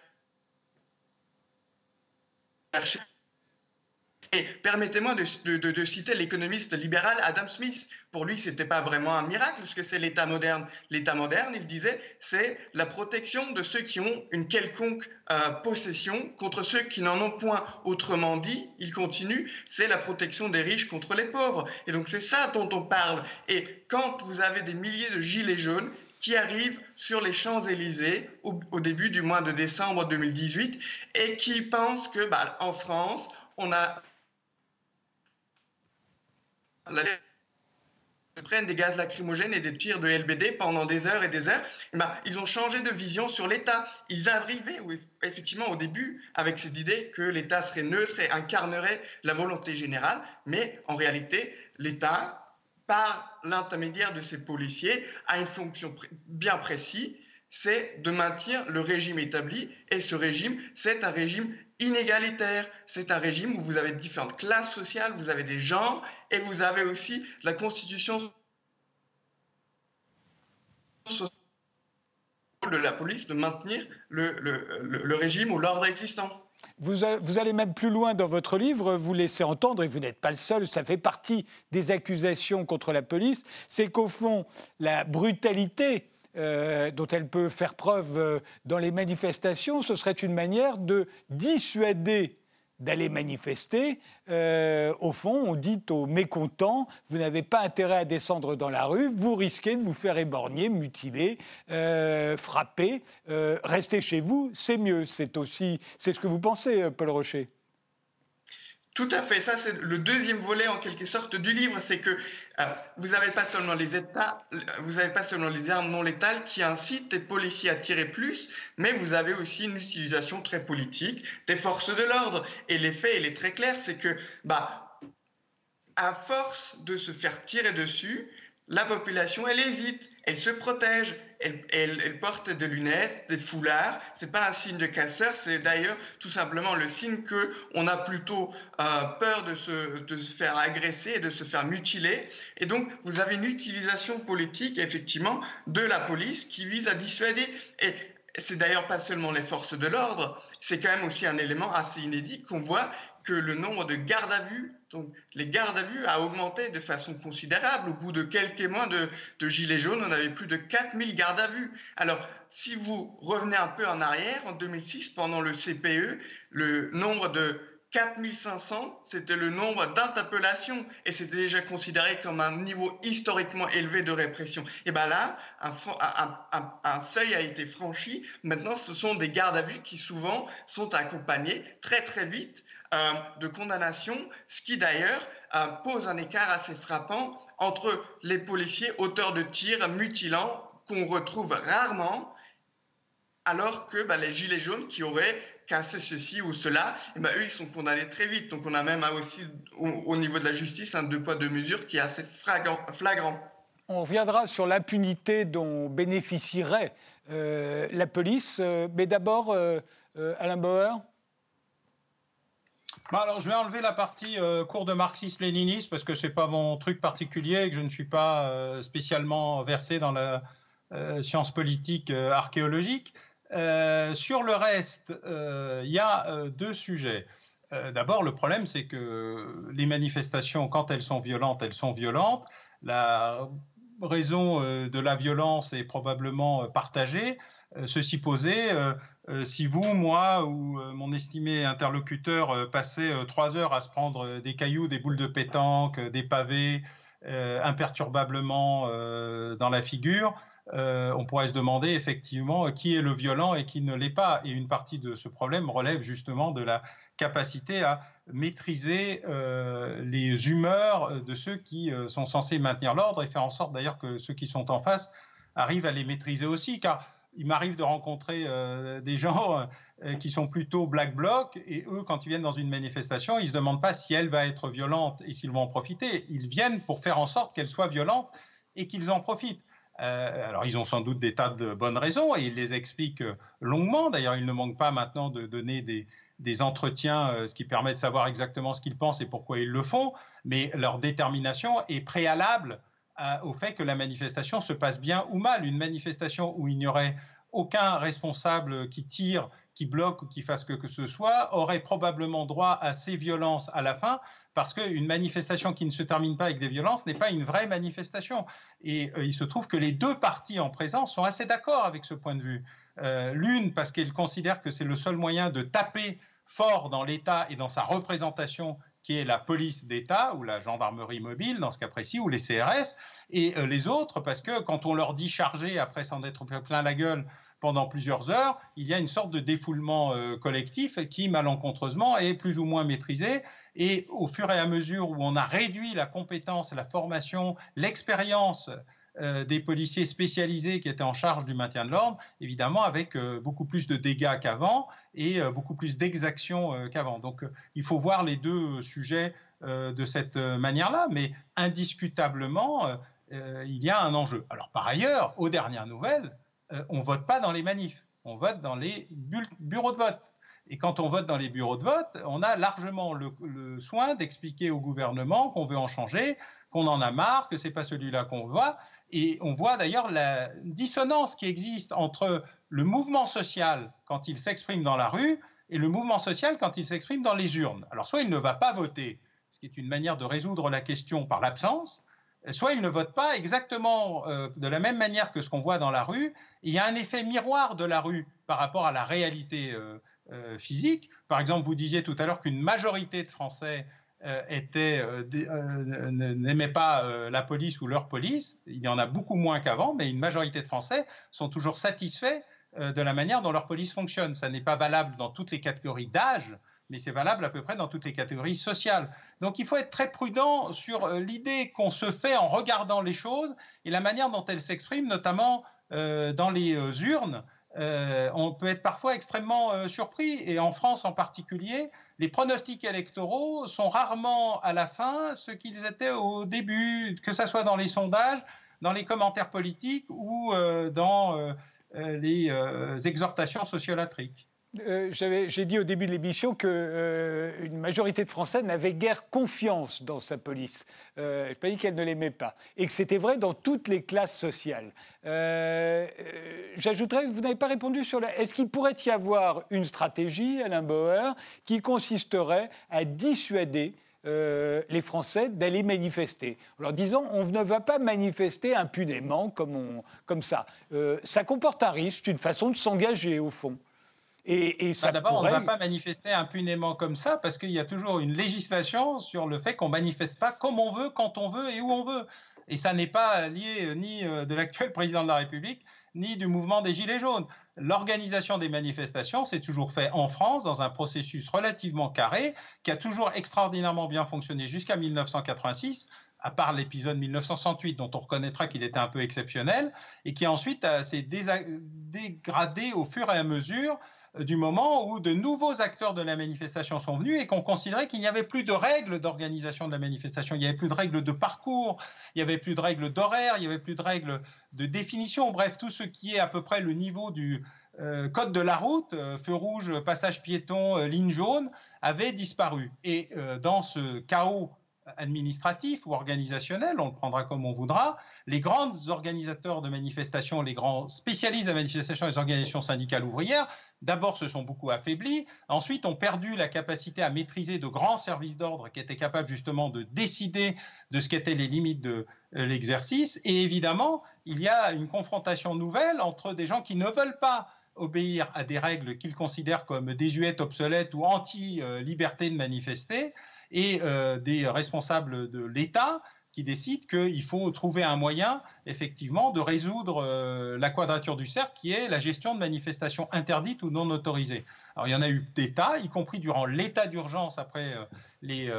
et permettez-moi de, citer l'économiste libéral Adam Smith. Pour lui, ce n'était pas vraiment un miracle, parce que c'est l'État moderne. L'État moderne, il disait, c'est la protection de ceux qui ont une quelconque euh, possession contre ceux qui n'en ont point. Autrement dit, il continue, c'est la protection des riches contre les pauvres. Et donc c'est ça dont on parle. Et quand vous avez des milliers de gilets jaunes qui arrivent sur les Champs-Élysées au, début du mois de décembre 2018 et qui pensent que bah, en France, on a prennent des gaz lacrymogènes et des tirs de LBD pendant des heures et des heures, ben, ils ont changé de vision sur l'État. Ils arrivaient effectivement au début avec cette idée que l'État serait neutre et incarnerait la volonté générale, mais en réalité, l'État, par l'intermédiaire de ses policiers, a une fonction bien précise, c'est de maintenir le régime établi, et ce régime, c'est un régime inégalitaire. C'est un régime où vous avez différentes classes sociales, vous avez des genres, et vous avez aussi la constitution de la police de maintenir le, régime ou l'ordre existant. Vous, vous, allez même plus loin dans votre livre, vous laissez entendre, et vous n'êtes pas le seul, ça fait partie des accusations contre la police, c'est qu'au fond, la brutalité euh, dont elle peut faire preuve euh, dans les manifestations, ce serait une manière de dissuader d'aller manifester. Euh, au fond, on dit aux mécontents, vous n'avez pas intérêt à descendre dans la rue, vous risquez de vous faire éborgner, mutiler, frapper. restez chez vous, c'est mieux. C'est aussi, c'est ce que vous pensez, Paul Rocher. Tout à fait, ça c'est le deuxième volet en quelque sorte du livre, c'est que vous n'avez pas seulement les États, vous n'avez pas seulement les armes non létales qui incitent les policiers à tirer plus, mais vous avez aussi une utilisation très politique des forces de l'ordre. Et l'effet, il est très clair, c'est que, bah, à force de se faire tirer dessus, la population, elle hésite, elle se protège, elle, porte des lunettes, des foulards. C'est pas un signe de casseur, c'est d'ailleurs tout simplement le signe que on a plutôt euh, peur de se, de se faire agresser et de se faire mutiler. Et donc, vous avez une utilisation politique, effectivement, de la police qui vise à dissuader. Et c'est d'ailleurs pas seulement les forces de l'ordre, c'est quand même aussi un élément assez inédit qu'on voit que le nombre de gardes à vue, donc les gardes à vue a augmenté de façon considérable. Au bout de quelques mois de, Gilets jaunes, on avait plus de 4000 gardes à vue. Alors, si vous revenez un peu en arrière, en 2006, pendant le CPE, le nombre de 4500, c'était le nombre d'interpellations et c'était déjà considéré comme un niveau historiquement élevé de répression. Et bien là, un, seuil a été franchi. Maintenant, ce sont des gardes à vue qui souvent sont accompagnés très très vite euh, de condamnations, ce qui d'ailleurs euh, pose un écart assez frappant entre les policiers auteurs de tirs mutilants qu'on retrouve rarement alors que bah, les gilets jaunes qui auraient cassé ceci ou cela, et bah, eux, ils sont condamnés très vite. Donc on a même aussi, au, niveau de la justice, un deux poids, deux mesures qui est assez flagrant. On reviendra sur l'impunité dont bénéficierait euh, la police. Mais d'abord, Alain Bauer alors, je vais enlever la partie cours de marxisme-léninisme parce que ce n'est pas mon truc particulier et que je ne suis pas spécialement versé dans la science politique archéologique. Euh, sur le reste, euh, il y a euh, deux sujets. D'abord, le problème, c'est que les manifestations, quand elles sont violentes, elles sont violentes. La raison de la violence est probablement partagée. Ceci posé, si vous, moi ou mon estimé interlocuteur passait trois heures à se prendre des cailloux, des boules de pétanque, des pavés, imperturbablement dans la figure, on pourrait se demander effectivement qui est le violent et qui ne l'est pas. Et une partie de ce problème relève justement de la capacité à maîtriser les humeurs de ceux qui sont censés maintenir l'ordre et faire en sorte d'ailleurs que ceux qui sont en face arrivent à les maîtriser aussi. Car il m'arrive de rencontrer euh, des gens euh, qui sont plutôt black bloc et eux, quand ils viennent dans une manifestation, ils ne se demandent pas si elle va être violente et s'ils vont en profiter. Ils viennent pour faire en sorte qu'elle soit violente et qu'ils en profitent. Euh, alors, ils ont sans doute des tas de bonnes raisons et ils les expliquent longuement. D'ailleurs, ils ne manquent pas maintenant de donner des, des entretiens, ce qui permet de savoir exactement ce qu'ils pensent et pourquoi ils le font. Mais leur détermination est préalable au fait que la manifestation se passe bien ou mal. Une manifestation où il n'y aurait aucun responsable qui tire, qui bloque ou qui fasse que, que ce soit, aurait probablement droit à ces violences à la fin, parce qu'une manifestation qui ne se termine pas avec des violences n'est pas une vraie manifestation. Et euh, il se trouve que les deux parties en présence sont assez d'accord avec ce point de vue. Euh, l'une parce qu'elle considère que c'est le seul moyen de taper fort dans l'État et dans sa représentation qui est la police d'État ou la gendarmerie mobile dans ce cas précis, ou les CRS, et euh, les autres, parce que quand on leur dit charger après s'en être plein la gueule pendant plusieurs heures, il y a une sorte de défoulement euh, collectif qui, malencontreusement, est plus ou moins maîtrisé. Et au fur et à mesure où on a réduit la compétence, la formation, l'expérience euh, des policiers spécialisés qui étaient en charge du maintien de l'ordre, évidemment avec euh, beaucoup plus de dégâts qu'avant et euh, beaucoup plus d'exactions qu'avant. Donc il faut voir les deux sujets de cette manière-là, mais indiscutablement, il y a un enjeu. Alors par ailleurs, aux dernières nouvelles, on ne vote pas dans les manifs, on vote dans les bureaux de vote. Et quand on vote dans les bureaux de vote, on a largement le, soin d'expliquer au gouvernement qu'on veut en changer, qu'on en a marre, que c'est pas celui-là qu'on voit. Et on voit d'ailleurs la dissonance qui existe entre le mouvement social quand il s'exprime dans la rue et le mouvement social quand il s'exprime dans les urnes. Alors soit il ne va pas voter, ce qui est une manière de résoudre la question par l'absence, soit il ne vote pas exactement euh, de la même manière que ce qu'on voit dans la rue. Il y a un effet miroir de la rue par rapport à la réalité euh, euh, physique. Par exemple, vous disiez tout à l'heure qu'une majorité de Français n'aimaient pas la police ou leur police. Il y en a beaucoup moins qu'avant, mais une majorité de Français sont toujours satisfaits de la manière dont leur police fonctionne. Ça n'est pas valable dans toutes les catégories d'âge, mais c'est valable à peu près dans toutes les catégories sociales. Donc il faut être très prudent sur euh, l'idée qu'on se fait en regardant les choses et la manière dont elles s'expriment, notamment euh, dans les euh, on peut être parfois extrêmement surpris, et en France en particulier, les pronostics électoraux sont rarement à la fin ce qu'ils étaient au début, que ce soit dans les sondages, dans les commentaires politiques ou dans les exhortations sociolatriques. Euh, j'ai dit au début de l'émission qu'une euh, majorité de Français n'avaient guère confiance dans sa police. Euh, je n'ai pas dit qu'elle ne l'aimait pas. Et que c'était vrai dans toutes les classes sociales. J'ajouterais, vous n'avez pas répondu sur la... Est-ce qu'il pourrait y avoir une stratégie, Alain Bauer, qui consisterait à dissuader les Français d'aller manifester? En leur disant, on ne va pas manifester impunément comme, ça. ça comporte un risque, une façon de s'engager au fond. Et, bah, D'abord, on ne va pas manifester impunément comme ça parce qu'il y a toujours une législation sur le fait qu'on ne manifeste pas comme on veut, quand on veut et où on veut. Et ça n'est pas lié euh, ni euh, de l'actuel président de la République, ni du mouvement des Gilets jaunes. L'organisation des manifestations, c'est toujours fait en France dans un processus relativement carré qui a toujours extraordinairement bien fonctionné jusqu'à 1986 à part l'épisode 1968 dont on reconnaîtra qu'il était un peu exceptionnel, et qui ensuite s'est dégradé au fur et à mesure du moment où de nouveaux acteurs de la manifestation sont venus et qu'on considérait qu'il n'y avait plus de règles d'organisation de la manifestation, il n'y avait plus de règles de parcours, il n'y avait plus de règles d'horaire, il n'y avait plus de règles de définition, bref, tout ce qui est à peu près le niveau du euh, code de la route, euh, feu rouge, passage piéton, euh, ligne jaune, avait disparu. Et dans ce chaos administratif ou organisationnel, on le prendra comme on voudra, les grands organisateurs de manifestations, les grands spécialistes de la manifestation les organisations syndicales ouvrières, d'abord se sont beaucoup affaiblis, ensuite ont perdu la capacité à maîtriser de grands services d'ordre qui étaient capables justement de décider de ce qu'étaient les limites de euh, l'exercice, et évidemment, il y a une confrontation nouvelle entre des gens qui ne veulent pas obéir à des règles qu'ils considèrent comme désuètes, obsolètes ou anti-liberté de manifester, et des responsables de l'État qui décide qu'il faut trouver un moyen, effectivement, de résoudre euh, la quadrature du cercle, qui est la gestion de manifestations interdites ou non autorisées. Alors, il y en a eu des tas, y compris durant l'état d'urgence après euh, les, euh,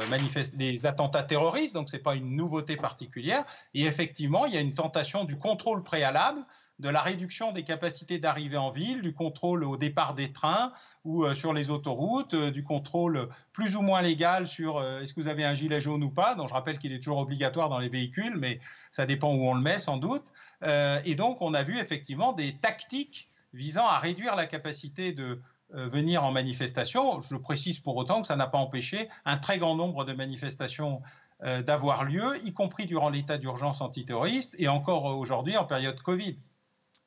les, attentats terroristes, donc ce n'est pas une nouveauté particulière. Et effectivement, il y a une tentation du contrôle préalable de la réduction des capacités d'arrivée en ville, du contrôle au départ des trains ou euh, sur les autoroutes, euh, du contrôle plus ou moins légal sur euh, est-ce que vous avez un gilet jaune ou pas, dont je rappelle qu'il est toujours obligatoire dans les véhicules, mais ça dépend où on le met sans doute. et donc on a vu effectivement des tactiques visant à réduire la capacité de venir en manifestation. Je précise pour autant que ça n'a pas empêché un très grand nombre de manifestations d'avoir lieu, y compris durant l'état d'urgence antiterroriste et encore aujourd'hui en période Covid.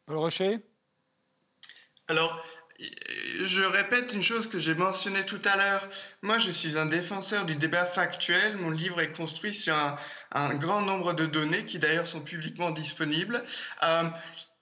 Paul Rocher Alors, je répète une chose que j'ai mentionnée tout à l'heure. Moi, je suis un défenseur du débat factuel. Mon livre est construit sur un, grand nombre de données qui d'ailleurs sont publiquement disponibles. Euh,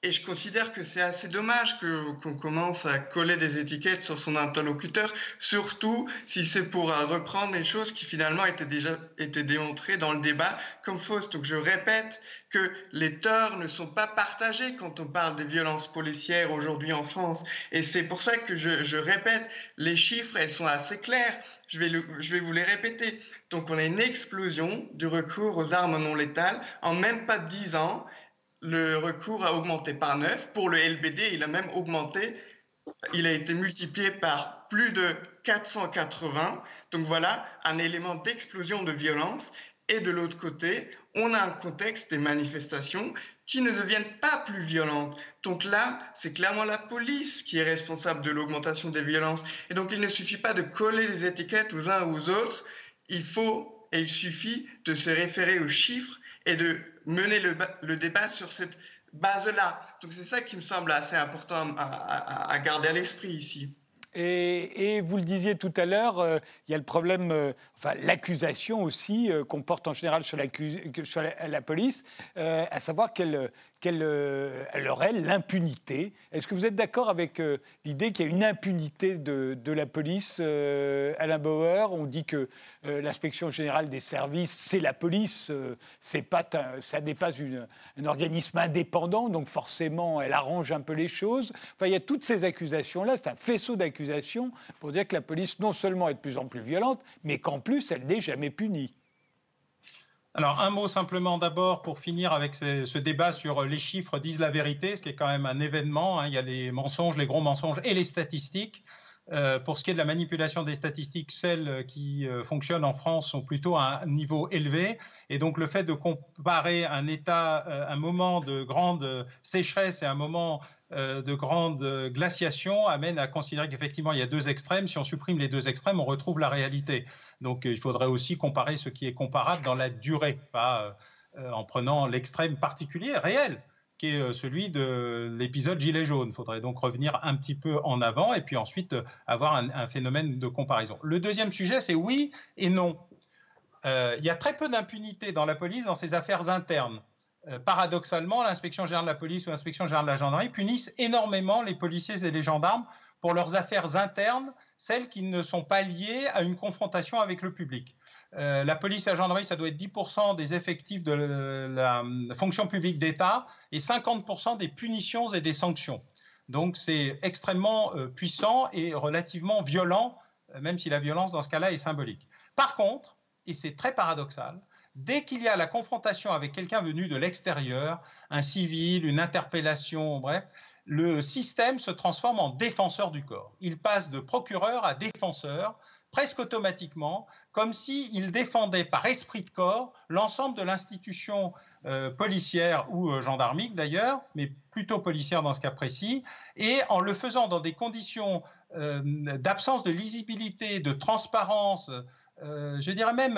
et je considère que c'est assez dommage qu'on commence à coller des étiquettes sur son interlocuteur, surtout si c'est pour reprendre des choses qui finalement étaient déjà démontrées dans le débat comme fausses. Donc je répète que les torts ne sont pas partagés quand on parle des violences policières aujourd'hui en France. Et c'est pour ça que je, répète, les chiffres, elles sont assez claires. Je vais, je vais vous les répéter. Donc on a une explosion du recours aux armes non létales en même pas 10 ans le recours a augmenté par 9. Pour le LBD, il a même augmenté, il a été multiplié par plus de 480. Donc voilà un élément d'explosion de violence. Et de l'autre côté, on a un contexte des manifestations qui ne deviennent pas plus violentes. Donc là, c'est clairement la police qui est responsable de l'augmentation des violences. Et donc il ne suffit pas de coller des étiquettes aux uns ou aux autres. Il faut et il suffit de se référer aux chiffres et de mener le, débat sur cette base-là. Donc c'est ça qui me semble assez important à garder à l'esprit ici. Et, vous le disiez tout à l'heure, euh, il y a le problème, euh, enfin l'accusation aussi euh, qu'on porte en général sur, sur la, police, à savoir qu'elle qu'elle aurait l'impunité. Est-ce que vous êtes d'accord avec l'idée qu'il y a une impunité de, de la police Alain Bauer, on dit que l'inspection générale des services, c'est la police, c'est pas ça dépasse une, un organisme indépendant, donc forcément elle arrange un peu les choses. Enfin, il y a toutes ces accusations-là, c'est un faisceau d'accusations pour dire que la police non seulement est de plus en plus violente, mais qu'en plus, elle n'est jamais punie. Alors un mot simplement d'abord pour finir avec ce, débat sur les chiffres disent la vérité, ce qui est quand même un événement. Hein. Il y a les mensonges, les gros mensonges et les statistiques. Euh, pour ce qui est de la manipulation des statistiques, celles qui euh, fonctionnent en France sont plutôt à un niveau élevé. Et donc le fait de comparer un état, euh, un moment de grande sécheresse et un moment de grande glaciation amène à considérer qu'effectivement il y a deux extrêmes. Si on supprime les deux extrêmes, on retrouve la réalité. Donc il faudrait aussi comparer ce qui est comparable dans la durée, pas en prenant l'extrême particulier, réel qui est euh, celui de l'épisode Gilet jaune. Il faudrait donc revenir un petit peu en avant et puis ensuite euh, avoir un, phénomène de comparaison. Le deuxième sujet, c'est oui et non. Euh, il y a très peu d'impunité dans la police dans ses affaires internes. Paradoxalement, l'inspection générale de la police ou l'inspection générale de la gendarmerie punissent énormément les policiers et les gendarmes pour leurs affaires internes, celles qui ne sont pas liées à une confrontation avec le public. Euh, la police et la gendarmerie, ça doit être 10% des effectifs de la, fonction publique d'État et 50% des punitions et des sanctions. Donc c'est extrêmement euh, puissant et relativement violent, euh, même si la violence dans ce cas-là est symbolique. Par contre, et c'est très paradoxal, dès qu'il y a la confrontation avec quelqu'un venu de l'extérieur, un civil, une interpellation, bref, le système se transforme en défenseur du corps. Il passe de procureur à défenseur presque automatiquement, comme s'il défendait par esprit de corps l'ensemble de l'institution euh, policière ou euh, gendarmique d'ailleurs, mais plutôt policière dans ce cas précis, et en le faisant dans des conditions euh, d'absence de lisibilité, de transparence, je dirais même,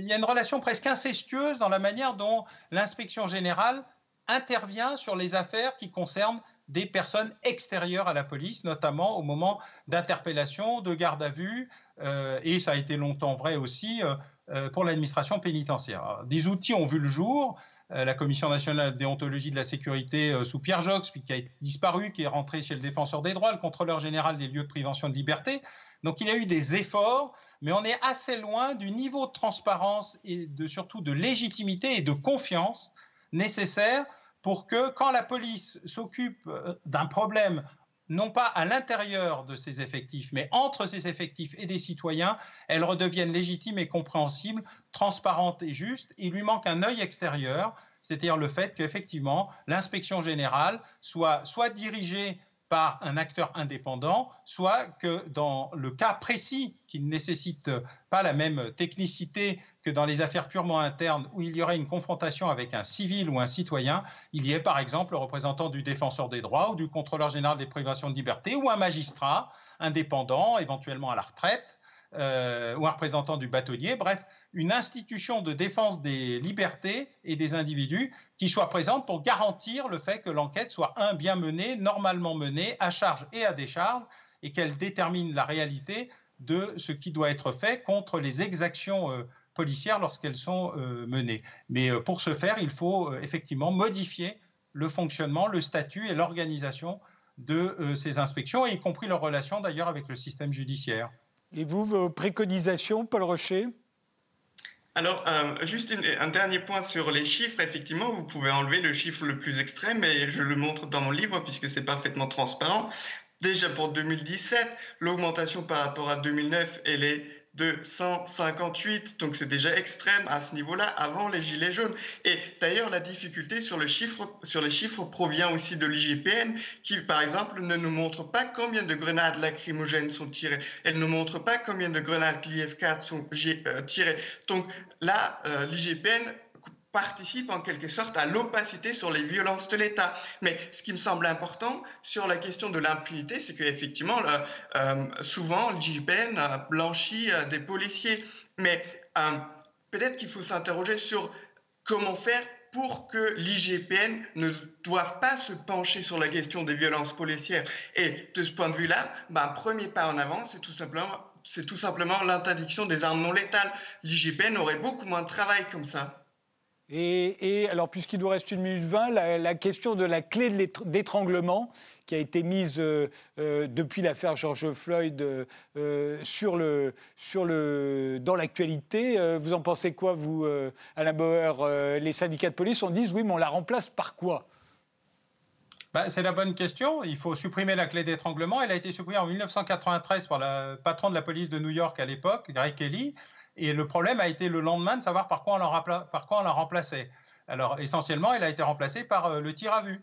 il y a une relation presque incestueuse dans la manière dont l'inspection générale intervient sur les affaires qui concernent des personnes extérieures à la police, notamment au moment d'interpellation, de garde à vue, euh, et ça a été longtemps vrai aussi euh, euh, pour l'administration pénitentiaire. des outils ont vu le jour. La Commission nationale de déontologie de la sécurité sous Pierre Jox, puis qui a disparu, qui est rentré chez le défenseur des droits, le contrôleur général des lieux de prévention de liberté. Donc il y a eu des efforts, mais on est assez loin du niveau de transparence et de, surtout de légitimité et de confiance nécessaire pour que quand la police s'occupe d'un problème non pas à l'intérieur de ses effectifs, mais entre ses effectifs et des citoyens, elles redeviennent légitimes et compréhensibles, transparentes et justes. Il lui manque un œil extérieur, c'est-à-dire le fait qu'effectivement, l'inspection générale soit, soit dirigée par un acteur indépendant, soit que dans le cas précis qui ne nécessite pas la même technicité que dans les affaires purement internes où il y aurait une confrontation avec un civil ou un citoyen, il y ait par exemple le représentant du défenseur des droits ou du contrôleur général des privations de liberté ou un magistrat indépendant, éventuellement à la retraite, euh, ou un représentant du bâtonnier, bref, une institution de défense des libertés et des individus qui soit présente pour garantir le fait que l'enquête soit, un, bien menée, normalement menée, à charge et à décharge, et qu'elle détermine la réalité de ce qui doit être fait contre les exactions euh, policières lorsqu'elles sont euh, menées. Mais pour ce faire, il faut effectivement modifier le fonctionnement, le statut et l'organisation de ces inspections, y compris leur relation d'ailleurs avec le système judiciaire. Et vous, vos préconisations, Paul Rocher? Alors, euh, juste un dernier point sur les chiffres. Effectivement, vous pouvez enlever le chiffre le plus extrême et je le montre dans mon livre puisque c'est parfaitement transparent. Déjà pour 2017, l'augmentation par rapport à 2009, elle est de 158. Donc c'est déjà extrême à ce niveau-là avant les gilets jaunes. Et d'ailleurs, la difficulté sur, le chiffre, sur les chiffres provient aussi de l'IGPN qui, par exemple, ne nous montre pas combien de grenades lacrymogènes sont tirées. Elle ne montre pas combien de grenades LIF4 sont euh, tirées. Donc là, euh, l'IGPN participe en quelque sorte à l'opacité sur les violences de l'État. Mais ce qui me semble important sur la question de l'impunité, c'est qu'effectivement, euh, souvent, l'IGPN blanchit euh, des policiers. Mais euh, peut-être qu'il faut s'interroger sur comment faire pour que l'IGPN ne doive pas se pencher sur la question des violences policières. Et de ce point de vue-là, ben, un premier pas en avant, c'est tout simplement c'est tout simplement l'interdiction des armes non létales. L'IGPN aurait beaucoup moins de travail comme ça. Et, alors, puisqu'il nous reste une minute vingt, la, question de la clé d'étranglement qui a été mise euh, euh, depuis l'affaire George Floyd euh, sur le, dans l'actualité. vous en pensez quoi, vous, Alain Bauer Les syndicats de police, on dit oui, mais on la remplace par quoi? Bah, c'est la bonne question. Il faut supprimer la clé d'étranglement. Elle a été supprimée en 1993 par le patron de la police de New York à l'époque, Greg Kelly. Et le problème a été le lendemain de savoir par quoi on l'a remplacé. Alors essentiellement, elle a été remplacée par euh, le tir à vue.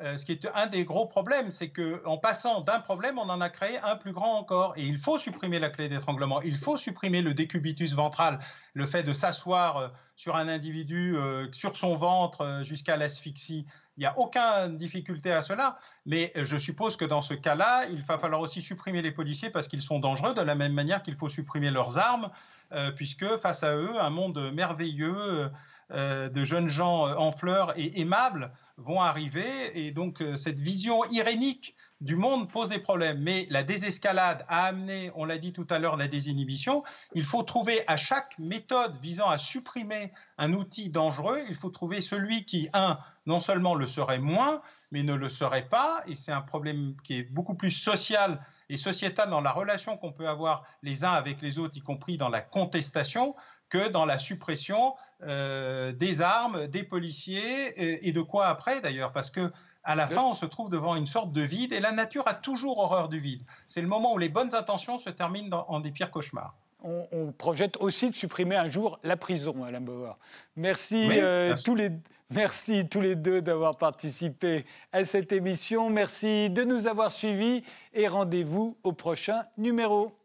Euh, ce qui est un des gros problèmes, c'est qu'en passant d'un problème, on en a créé un plus grand encore. Et il faut supprimer la clé d'étranglement, il faut supprimer le décubitus ventral, le fait de s'asseoir euh, sur un individu, sur son ventre jusqu'à l'asphyxie. Il n'y a aucune difficulté à cela, mais je suppose que dans ce cas-là, il va falloir aussi supprimer les policiers parce qu'ils sont dangereux, de la même manière qu'il faut supprimer leurs armes, euh, puisque face à eux, un monde merveilleux euh, de jeunes gens en fleurs et aimables vont arriver. Et donc, euh, cette vision irénique du monde pose des problèmes. Mais la désescalade a amené, on l'a dit tout à l'heure, la désinhibition. Il faut trouver à chaque méthode visant à supprimer un outil dangereux, il faut trouver celui qui, un, non seulement le serait moins, mais ne le serait pas. Et c'est un problème qui est beaucoup plus social et sociétale dans la relation qu'on peut avoir les uns avec les autres, y compris dans la contestation, que dans la suppression euh, des armes, des policiers et, de quoi après d'ailleurs, parce que à la fin, on se trouve devant une sorte de vide et la nature a toujours horreur du vide. C'est le moment où les bonnes intentions se terminent en des pires cauchemars on, projette aussi de supprimer un jour la prison, Alain Bauer. Merci, euh, Tous les, merci tous les deux d'avoir participé à cette émission. Merci de nous avoir suivis et rendez-vous au prochain numéro.